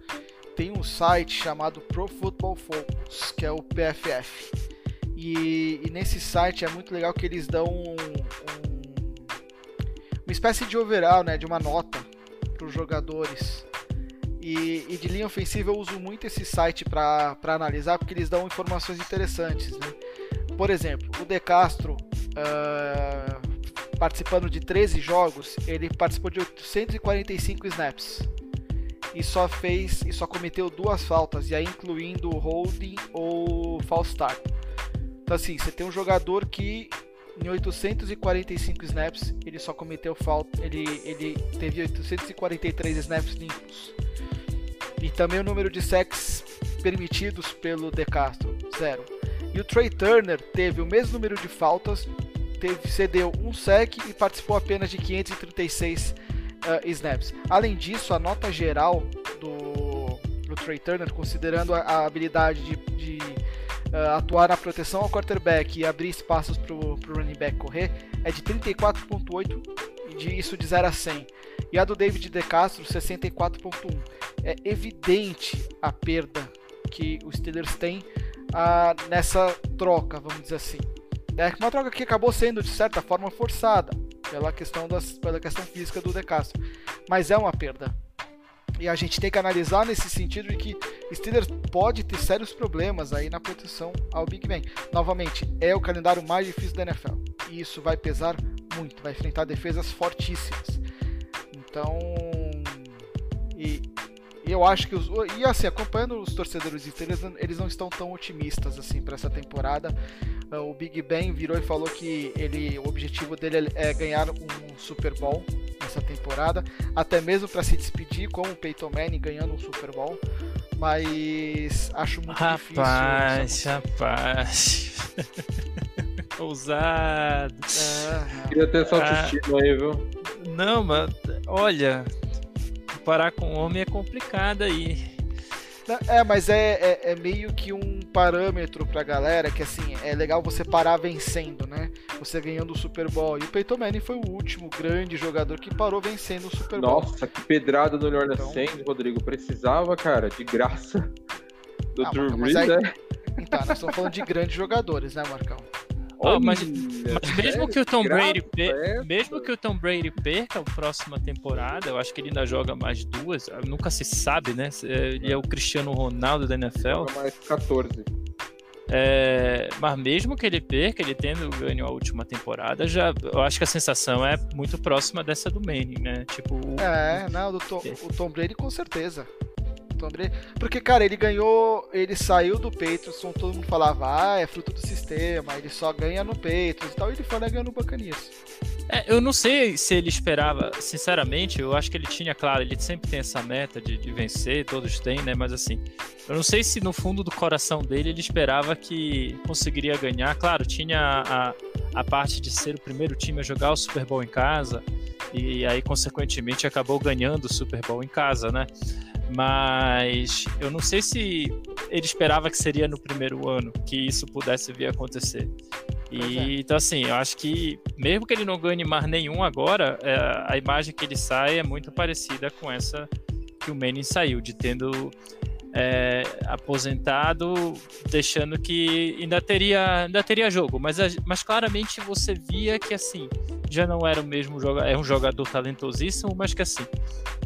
tem um site chamado Pro Football Focus, que é o PFF. E, e nesse site é muito legal que eles dão um, um, uma espécie de overall, né, de uma nota para os jogadores. E, e, de linha ofensiva eu uso muito esse site para analisar porque eles dão informações interessantes. Né? Por exemplo, o De Castro, uh, participando de 13 jogos, ele participou de 845 snaps e só fez e só cometeu duas faltas, e aí incluindo holding ou false start. Então assim, você tem um jogador que em 845 snaps ele só cometeu falta, ele, ele teve 843 snaps limpos. E também o número de sacks permitidos pelo De Castro, zero. E o Trey Turner teve o mesmo número de faltas, teve, cedeu um sack e participou apenas de 536 uh, snaps. Além disso, a nota geral do, do Trey Turner, considerando a, a habilidade de, de uh, atuar na proteção ao quarterback e abrir espaços para o running back correr, é de 34,8 de isso de 0 a 100. E a do David De Castro, 64,1. É evidente a perda que os Steelers têm uh, nessa troca, vamos dizer assim. É uma troca que acabou sendo de certa forma forçada pela questão, das, pela questão física do De Castro. Mas é uma perda. E a gente tem que analisar nesse sentido de que Steelers pode ter sérios problemas aí na proteção ao Big Ben. Novamente, é o calendário mais difícil da NFL. E isso vai pesar muito, vai enfrentar defesas fortíssimas. Então, e eu acho que os e assim, acompanhando os torcedores Steelers, eles não estão tão otimistas assim para essa temporada. Ah, o Big Ben virou e falou que ele, o objetivo dele é ganhar um Super Bowl nessa temporada, até mesmo para se despedir com o Peyton Manning ganhando um Super Bowl. Mas acho muito rapaz, difícil. Rapaz, rapaz. [LAUGHS] Ousado. É, Queria ter essa autoestima ah, aí, viu? Não, mas olha, comparar com o homem é complicado aí. É, mas é, é, é, meio que um parâmetro pra galera que assim, é legal você parar vencendo, né? Você ganhando o Super Bowl. E o Peyton Manning foi o último grande jogador que parou vencendo o Super Bowl. Nossa, que pedrada do Orleans então... Rodrigo. Precisava, cara, de graça do ah, Drew Brees, aí... né? Então, nós estamos falando de grandes jogadores, né, Marcão? Oh, mas, mas, mesmo que o Tom Brady per... mesmo que o Tom Brady perca a próxima temporada, eu acho que ele ainda joga mais duas. Nunca se sabe, né? Ele é o Cristiano Ronaldo da NFL. Joga mais 14. É, mas mesmo que ele perca, ele tendo ganho a última temporada, já eu acho que a sensação é muito próxima dessa do Manning, né? Tipo, é, não, do Tom, o Tom Brady com certeza. Tom Brady. Porque, cara, ele ganhou. Ele saiu do Patriots, todo mundo falava, ah, é fruto do sistema, ele só ganha no Patriots e tal, e ele foi lá ganhando Buccaneers. É, eu não sei se ele esperava, sinceramente, eu acho que ele tinha, claro, ele sempre tem essa meta de, de vencer, todos têm, né? Mas assim, eu não sei se no fundo do coração dele ele esperava que conseguiria ganhar. Claro, tinha a, a parte de ser o primeiro time a jogar o Super Bowl em casa, e aí, consequentemente, acabou ganhando o Super Bowl em casa, né? Mas eu não sei se ele esperava que seria no primeiro ano que isso pudesse vir a acontecer. E, é. Então, assim, eu acho que mesmo que ele não ganhe mais nenhum agora, é, a imagem que ele sai é muito parecida com essa que o Manning saiu, de tendo é, aposentado, deixando que ainda teria, ainda teria jogo. Mas, mas claramente você via que, assim, já não era o mesmo jogador, é um jogador talentosíssimo, mas que assim,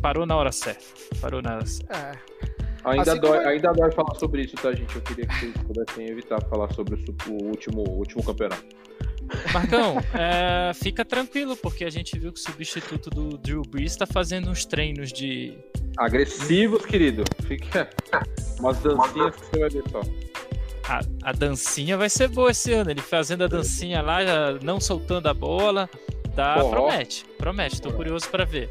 parou na hora certa. Parou na hora certa. É. Ainda, assim dói, como... ainda dói falar sobre isso, tá, gente? Eu queria que vocês pudessem evitar falar sobre o, o último, o último campeonato. Marcão, [LAUGHS] é, fica tranquilo, porque a gente viu que o substituto do Drew Brees está fazendo uns treinos de. Agressivos, querido. Fica. [LAUGHS] Umas dancinhas que você vai ver só a, a dancinha vai ser boa esse ano. Ele fazendo a dancinha lá, não soltando a bola. Tá, promete, promete. Tô curioso para ver.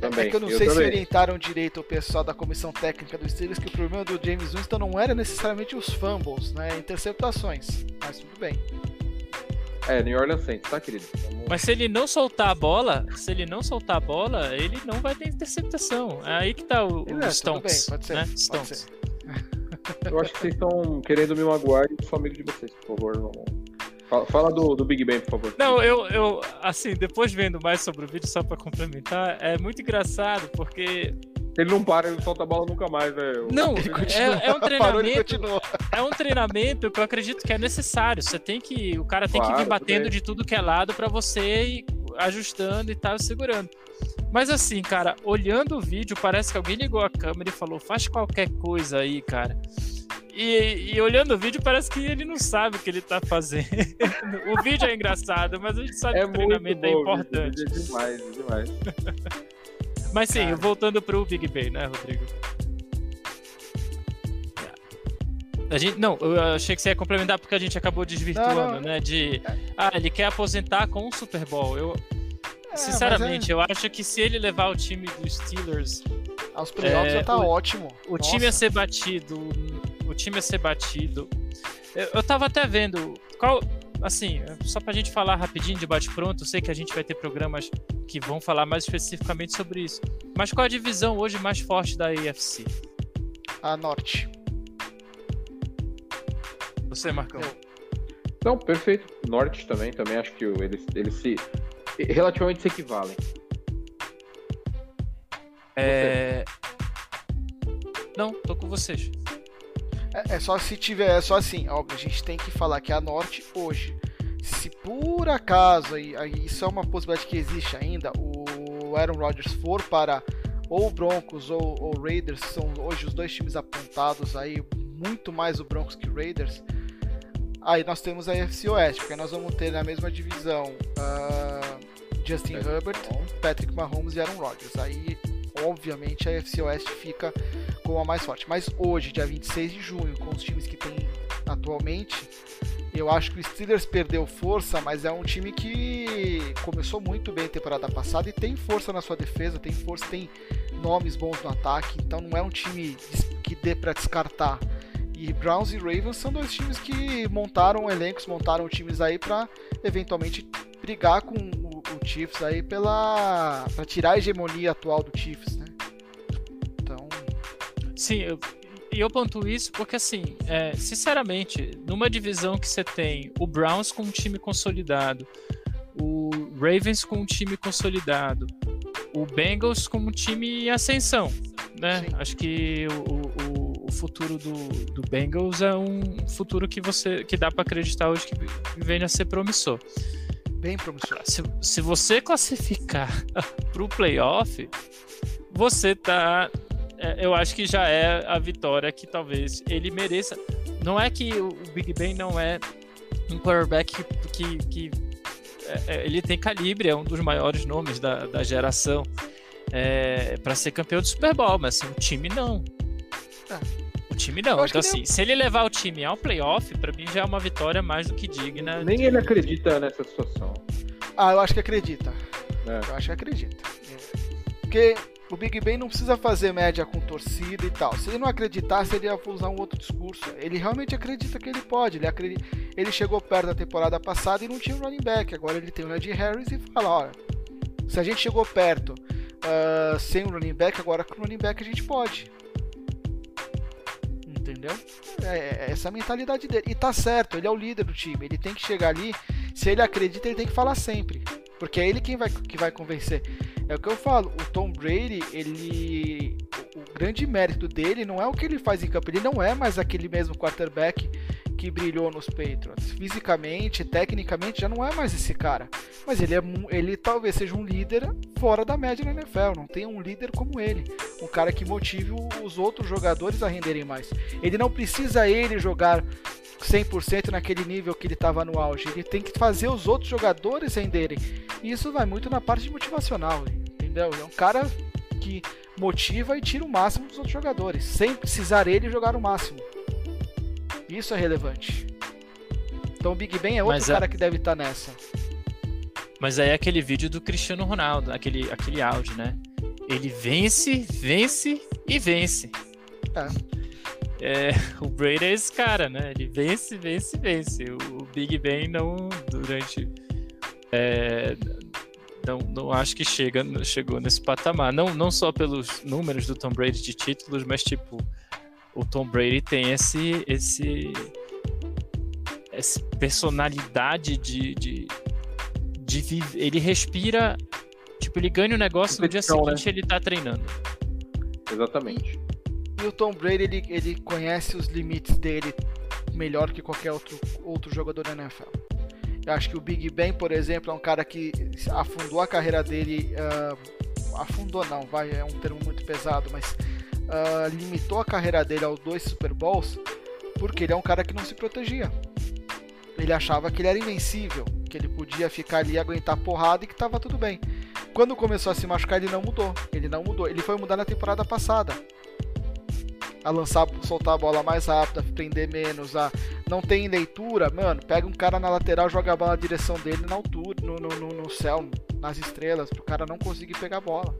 Também, é que eu não eu sei também. se orientaram direito o pessoal da comissão técnica do Steelers que o problema do James Winston não era necessariamente os fumbles, né? Interceptações. Mas tudo bem. É, New Orleans Saints, tá, querido? Vamos... Mas se ele não soltar a bola, se ele não soltar a bola, ele não vai ter interceptação. É aí que tá o, o é, Stonks, bem, pode ser, né? Stonks. Pode ser. Eu acho que vocês estão querendo me magoar e sou amigo de vocês, por favor. Fala, fala do, do Big Bang, por favor. Não, eu, eu, assim, depois vendo mais sobre o vídeo, só pra complementar, é muito engraçado, porque ele não para, ele solta a bola nunca mais, velho. Não, é, é, um [LAUGHS] treinamento. é um treinamento que eu acredito que é necessário. Você tem que. O cara tem claro, que vir batendo de tudo que é lado para você ir ajustando e tal, segurando. Mas assim, cara, olhando o vídeo, parece que alguém ligou a câmera e falou: faz qualquer coisa aí, cara. E, e, olhando o vídeo, parece que ele não sabe o que ele tá fazendo. [LAUGHS] o vídeo é engraçado, mas a gente sabe é que o treinamento é bom, é importante. É demais, é demais. [LAUGHS] mas sim, cara. voltando pro Big Ben, né, Rodrigo? A gente, não, eu achei que você ia complementar porque a gente acabou desvirtuando, não, não. né? De. Ah, ele quer aposentar com o Super Bowl. Eu, é, Sinceramente, é... eu acho que se ele levar o time dos Steelers. Aos playoffs é, já tá o, ótimo. O Nossa. time a ser batido. O time a ser batido. Eu, eu tava até vendo. Qual. Assim, só pra gente falar rapidinho de bate-pronto, eu sei que a gente vai ter programas que vão falar mais especificamente sobre isso. Mas qual a divisão hoje mais forte da AFC? A Norte. Você, Marcão? Não, perfeito. Norte também, também acho que eles, eles se relativamente se equivalem. É... Não, tô com vocês. É, é, só se tiver, é só assim, óbvio, a gente tem que falar que a Norte hoje, se por acaso, aí, aí isso é uma possibilidade que existe ainda, o Aaron Rodgers for para ou Broncos ou, ou Raiders, são hoje os dois times apontados aí, muito mais o Broncos que o Raiders, aí nós temos a FC Oeste, porque nós vamos ter na mesma divisão uh, Justin Patrick Herbert, Mahomes. Patrick Mahomes e Aaron Rodgers. Aí, obviamente, a FC Oeste fica como a mais forte. Mas hoje, dia 26 de junho, com os times que tem atualmente, eu acho que o Steelers perdeu força, mas é um time que começou muito bem a temporada passada e tem força na sua defesa, tem força, tem nomes bons no ataque, então não é um time que dê para descartar. E Browns e Ravens são dois times que montaram elencos, montaram times aí para eventualmente brigar com o, o Chiefs aí pela para tirar a hegemonia atual do Chiefs, né? Sim, eu, e eu pontuo isso porque, assim, é, sinceramente, numa divisão que você tem o Browns com um time consolidado, o Ravens com um time consolidado, o Bengals com um time em ascensão, né? Sim. Acho que o, o, o futuro do, do, Bengals é um futuro que você que dá para acreditar hoje que vem a ser promissor. Bem promissor. Se, se você classificar [LAUGHS] para o playoff, você tá é, eu acho que já é a vitória que talvez ele mereça. Não é que o Big Ben não é um quarterback que, que, que é, é, ele tem calibre, é um dos maiores nomes da, da geração é, para ser campeão do Super Bowl, mas assim, o time não. É. O time não. Então, assim, nem... se ele levar o time ao playoff, para mim já é uma vitória mais do que digna. Nem de... ele acredita nessa situação. Ah, eu acho que acredita. É. Eu acho que acredita. Porque o Big Ben não precisa fazer média com torcida e tal. Se ele não acreditasse, ele ia usar um outro discurso. Ele realmente acredita que ele pode. Ele, acredita... ele chegou perto da temporada passada e não tinha um running back. Agora ele tem o Najee Harris e fala: olha, se a gente chegou perto uh, sem um running back, agora com o running back a gente pode. Entendeu? É, é essa a mentalidade dele. E tá certo, ele é o líder do time. Ele tem que chegar ali. Se ele acredita, ele tem que falar sempre. Porque é ele quem vai, que vai convencer. É o que eu falo, o Tom Brady, ele. O grande mérito dele não é o que ele faz em campo, ele não é mais aquele mesmo quarterback que brilhou nos Patriots. Fisicamente, tecnicamente, já não é mais esse cara. Mas ele, é, ele talvez seja um líder fora da média na NFL. Não tem um líder como ele. Um cara que motive os outros jogadores a renderem mais. Ele não precisa ele jogar 100% naquele nível que ele estava no auge. Ele tem que fazer os outros jogadores renderem. E isso vai muito na parte motivacional, entendeu? É um cara que motiva e tira o máximo dos outros jogadores, sem precisar ele jogar o máximo. Isso é relevante. Então o Big Ben é outro Mas cara é... que deve estar tá nessa. Mas aí é aquele vídeo do Cristiano Ronaldo, aquele, aquele áudio, né? Ele vence, vence e vence. É. É, o Brady é esse cara, né? Ele vence, vence, vence. O, Big Ben não, durante. É, não, não acho que chega, chegou nesse patamar. Não, não só pelos números do Tom Brady de títulos, mas tipo, o Tom Brady tem esse. esse essa personalidade de, de, de viver. Ele respira. Tipo, ele ganha o negócio no dia seguinte né? ele tá treinando. Exatamente. E o Tom Brady, ele, ele conhece os limites dele melhor que qualquer outro, outro jogador da NFL. Eu acho que o Big Ben, por exemplo, é um cara que afundou a carreira dele. Uh, afundou não, vai, é um termo muito pesado, mas uh, limitou a carreira dele aos dois Super Bowls porque ele é um cara que não se protegia. Ele achava que ele era invencível, que ele podia ficar ali aguentar porrada e que estava tudo bem. Quando começou a se machucar, ele não mudou. Ele não mudou. Ele foi mudar na temporada passada a lançar, soltar a bola mais rápida, prender menos, a não tem leitura, mano, pega um cara na lateral, joga a bola na direção dele na altura, no, no, no céu, nas estrelas, pro cara não conseguir pegar a bola.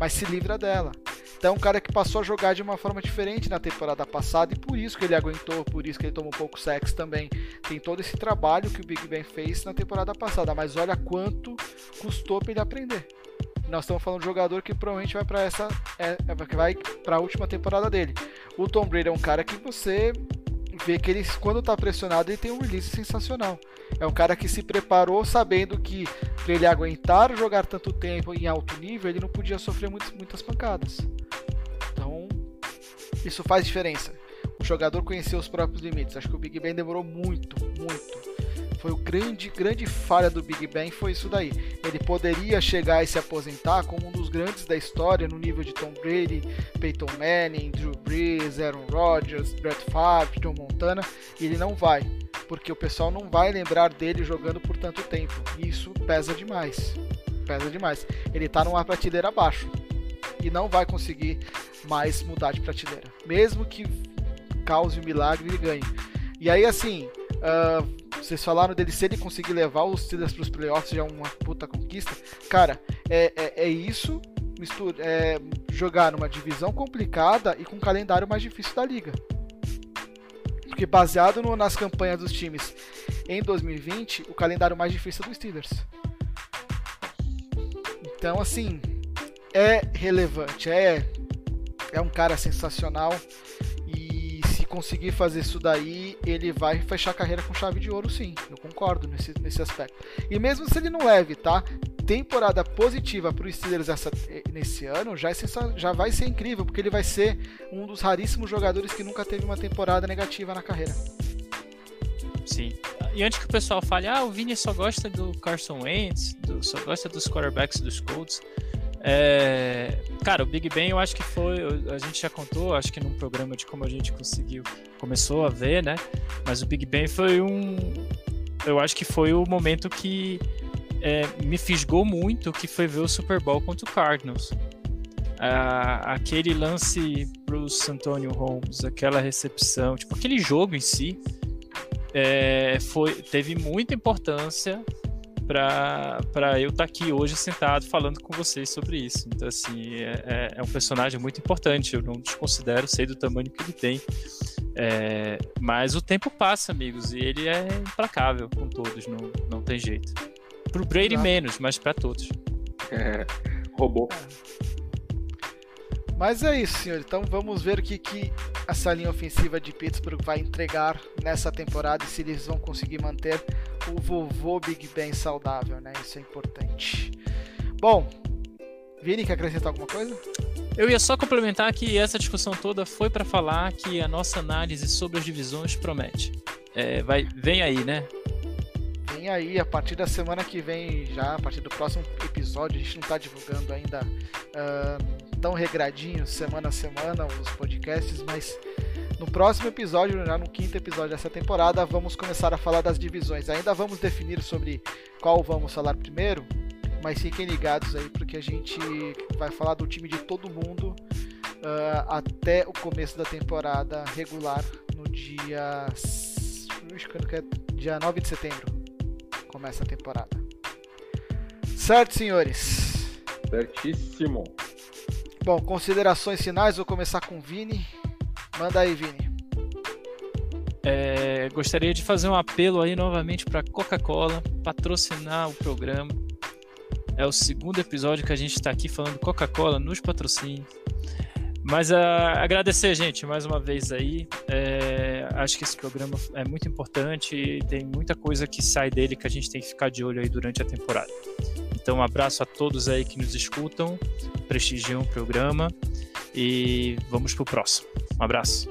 Mas se livra dela. Então é um cara que passou a jogar de uma forma diferente na temporada passada e por isso que ele aguentou, por isso que ele tomou pouco sexo também. Tem todo esse trabalho que o Big Ben fez na temporada passada, mas olha quanto custou para ele aprender nós estamos falando de um jogador que provavelmente vai para essa é vai para a última temporada dele. O Tom Brady é um cara que você vê que ele quando está pressionado ele tem um release sensacional. É um cara que se preparou sabendo que para ele aguentar jogar tanto tempo em alto nível, ele não podia sofrer muitas, muitas pancadas. Então, isso faz diferença. O jogador conhecer os próprios limites. Acho que o Big Ben demorou muito, muito foi o grande, grande falha do Big Ben foi isso daí. Ele poderia chegar e se aposentar como um dos grandes da história no nível de Tom Brady, Peyton Manning, Drew Brees, Aaron Rodgers, Brett Favre, John Montana, e ele não vai, porque o pessoal não vai lembrar dele jogando por tanto tempo. E isso pesa demais. Pesa demais. Ele está numa prateleira abaixo e não vai conseguir mais mudar de prateleira, mesmo que cause um milagre e ganhe. E aí assim, uh, vocês falaram dele se ele conseguir levar os Steelers para os playoffs já é uma puta conquista. Cara, é, é, é isso, mistura, é, jogar numa divisão complicada e com um calendário mais difícil da liga. Porque baseado no, nas campanhas dos times em 2020, o calendário mais difícil é do Steelers. Então, assim, é relevante, é é um cara sensacional se conseguir fazer isso daí, ele vai fechar a carreira com chave de ouro, sim. Eu concordo nesse, nesse aspecto. E mesmo se ele não leve, tá? Temporada positiva para o Steelers essa, nesse ano já, é já vai ser incrível, porque ele vai ser um dos raríssimos jogadores que nunca teve uma temporada negativa na carreira. Sim. E antes que o pessoal fale, ah, o Vini só gosta do Carson Wentz, do, só gosta dos quarterbacks dos Colts. É, cara, o Big Ben eu acho que foi, a gente já contou, acho que num programa de como a gente conseguiu, começou a ver, né? Mas o Big Ben foi um, eu acho que foi o momento que é, me fisgou muito, que foi ver o Super Bowl contra o Cardinals. Ah, aquele lance pro Antonio Holmes, aquela recepção, tipo aquele jogo em si, é, foi, teve muita importância para eu estar tá aqui hoje sentado falando com vocês sobre isso. Então, assim, é, é, é um personagem muito importante, eu não desconsidero, sei do tamanho que ele tem. É, mas o tempo passa, amigos, e ele é implacável com todos, não, não tem jeito. Pro Brady Exato. menos, mas para todos. É, robô. Mas é isso, senhor. Então vamos ver o que, que essa linha ofensiva de Pittsburgh vai entregar nessa temporada e se eles vão conseguir manter o vovô Big Ben saudável, né? Isso é importante. Bom, Vini, quer acrescentar alguma coisa? Eu ia só complementar que essa discussão toda foi para falar que a nossa análise sobre as divisões promete. É, vai, vem aí, né? vem aí a partir da semana que vem, já a partir do próximo episódio, a gente não está divulgando ainda uh, tão regradinho semana a semana os podcasts, mas no próximo episódio, já no quinto episódio dessa temporada, vamos começar a falar das divisões. Ainda vamos definir sobre qual vamos falar primeiro, mas fiquem ligados aí porque a gente vai falar do time de todo mundo uh, até o começo da temporada regular no dia. Acho que é dia 9 de setembro começa a temporada. Certo, senhores? Certíssimo. Bom, considerações finais, vou começar com o Vini. Manda aí, Vini. É, gostaria de fazer um apelo aí novamente para Coca-Cola patrocinar o programa. É o segundo episódio que a gente está aqui falando Coca-Cola nos patrocínios. Mas uh, agradecer, gente, mais uma vez aí. É, acho que esse programa é muito importante e tem muita coisa que sai dele que a gente tem que ficar de olho aí durante a temporada. Então, um abraço a todos aí que nos escutam, prestigiam o programa e vamos pro próximo. Um abraço.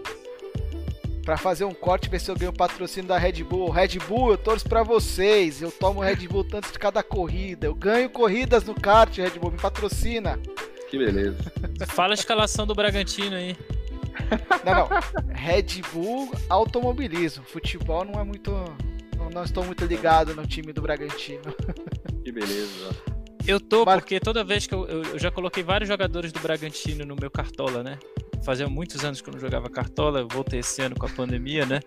Para fazer um corte, ver se eu ganho o patrocínio da Red Bull. Red Bull, eu torço para vocês. Eu tomo Red Bull tanto de cada corrida. Eu ganho corridas no kart, Red Bull, me patrocina. Que beleza. [LAUGHS] Fala a escalação do Bragantino aí. Não, não. Red Bull, automobilismo. Futebol não é muito. Não, não estou muito ligado no time do Bragantino. [LAUGHS] Que beleza. Eu tô, Mar... porque toda vez que eu, eu, já coloquei vários jogadores do Bragantino no meu cartola, né? Fazia muitos anos que eu não jogava cartola, eu voltei esse ano com a pandemia, né?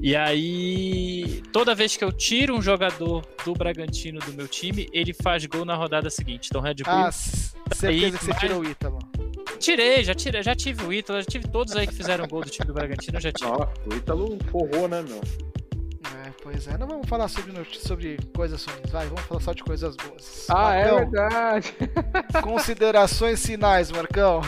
E aí, toda vez que eu tiro um jogador do Bragantino do meu time, ele faz gol na rodada seguinte. Então, Red Bull. Ah, certeza aí, que você tirou o Ítalo. Tirei, já tirei, já tive o Ítalo, já tive todos aí que fizeram gol do time do Bragantino, já tive. Ó, o Ítalo forrou, né, meu? Pois é. Não vamos falar sobre, sobre coisas ruins, vai, vamos falar só de coisas boas. Ah, é Marcão, é verdade. [LAUGHS] considerações finais, Marcão.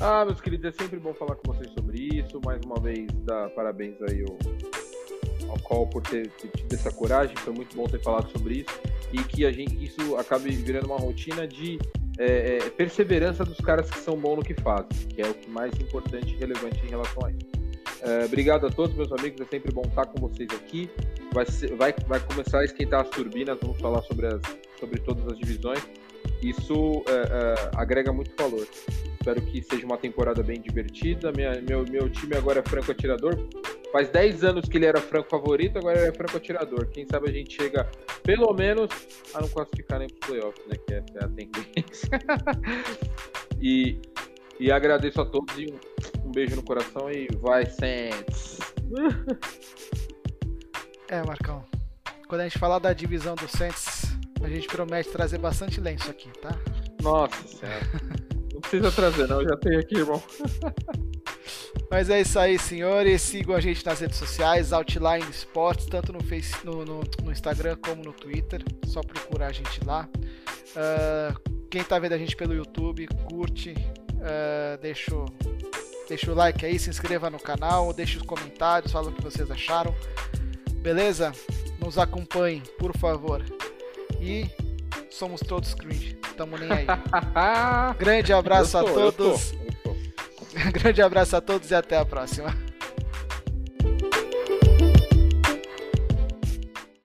Ah, meus queridos, é sempre bom falar com vocês sobre isso. Mais uma vez, dar parabéns aí ao, ao Call por ter, ter tido essa coragem. Foi muito bom ter falado sobre isso. E que a gente, isso acabe virando uma rotina de é, é, perseverança dos caras que são bons no que fazem, que é o que mais importante e relevante em relação a isso. É, obrigado a todos, meus amigos. É sempre bom estar com vocês aqui. Vai, ser, vai, vai começar a esquentar as turbinas. Vamos falar sobre, as, sobre todas as divisões. Isso é, é, agrega muito valor. Espero que seja uma temporada bem divertida. Minha, meu, meu time agora é franco atirador. Faz 10 anos que ele era franco favorito, agora ele é franco atirador. Quem sabe a gente chega, pelo menos, a não classificar nem para os playoffs, né? Que essa é a tendência. [LAUGHS] e, e agradeço a todos e um, um beijo no coração e vai, Saints! É, Marcão. Quando a gente falar da divisão do Saints, a gente promete trazer bastante lenço aqui, tá? Nossa senhora. precisa trazer, não. Eu já tenho aqui, irmão. [LAUGHS] Mas é isso aí, senhores. Sigam a gente nas redes sociais, Outline Sports, tanto no, face, no, no, no Instagram como no Twitter. Só procurar a gente lá. Uh, quem tá vendo a gente pelo YouTube, curte, Uh, deixa, deixa o like aí, se inscreva no canal, deixe os comentários, fala o que vocês acharam. Beleza? Nos acompanhem, por favor. E somos todos cringe. Tamo nem aí. [LAUGHS] Grande abraço a todos. [LAUGHS] Grande abraço a todos e até a próxima.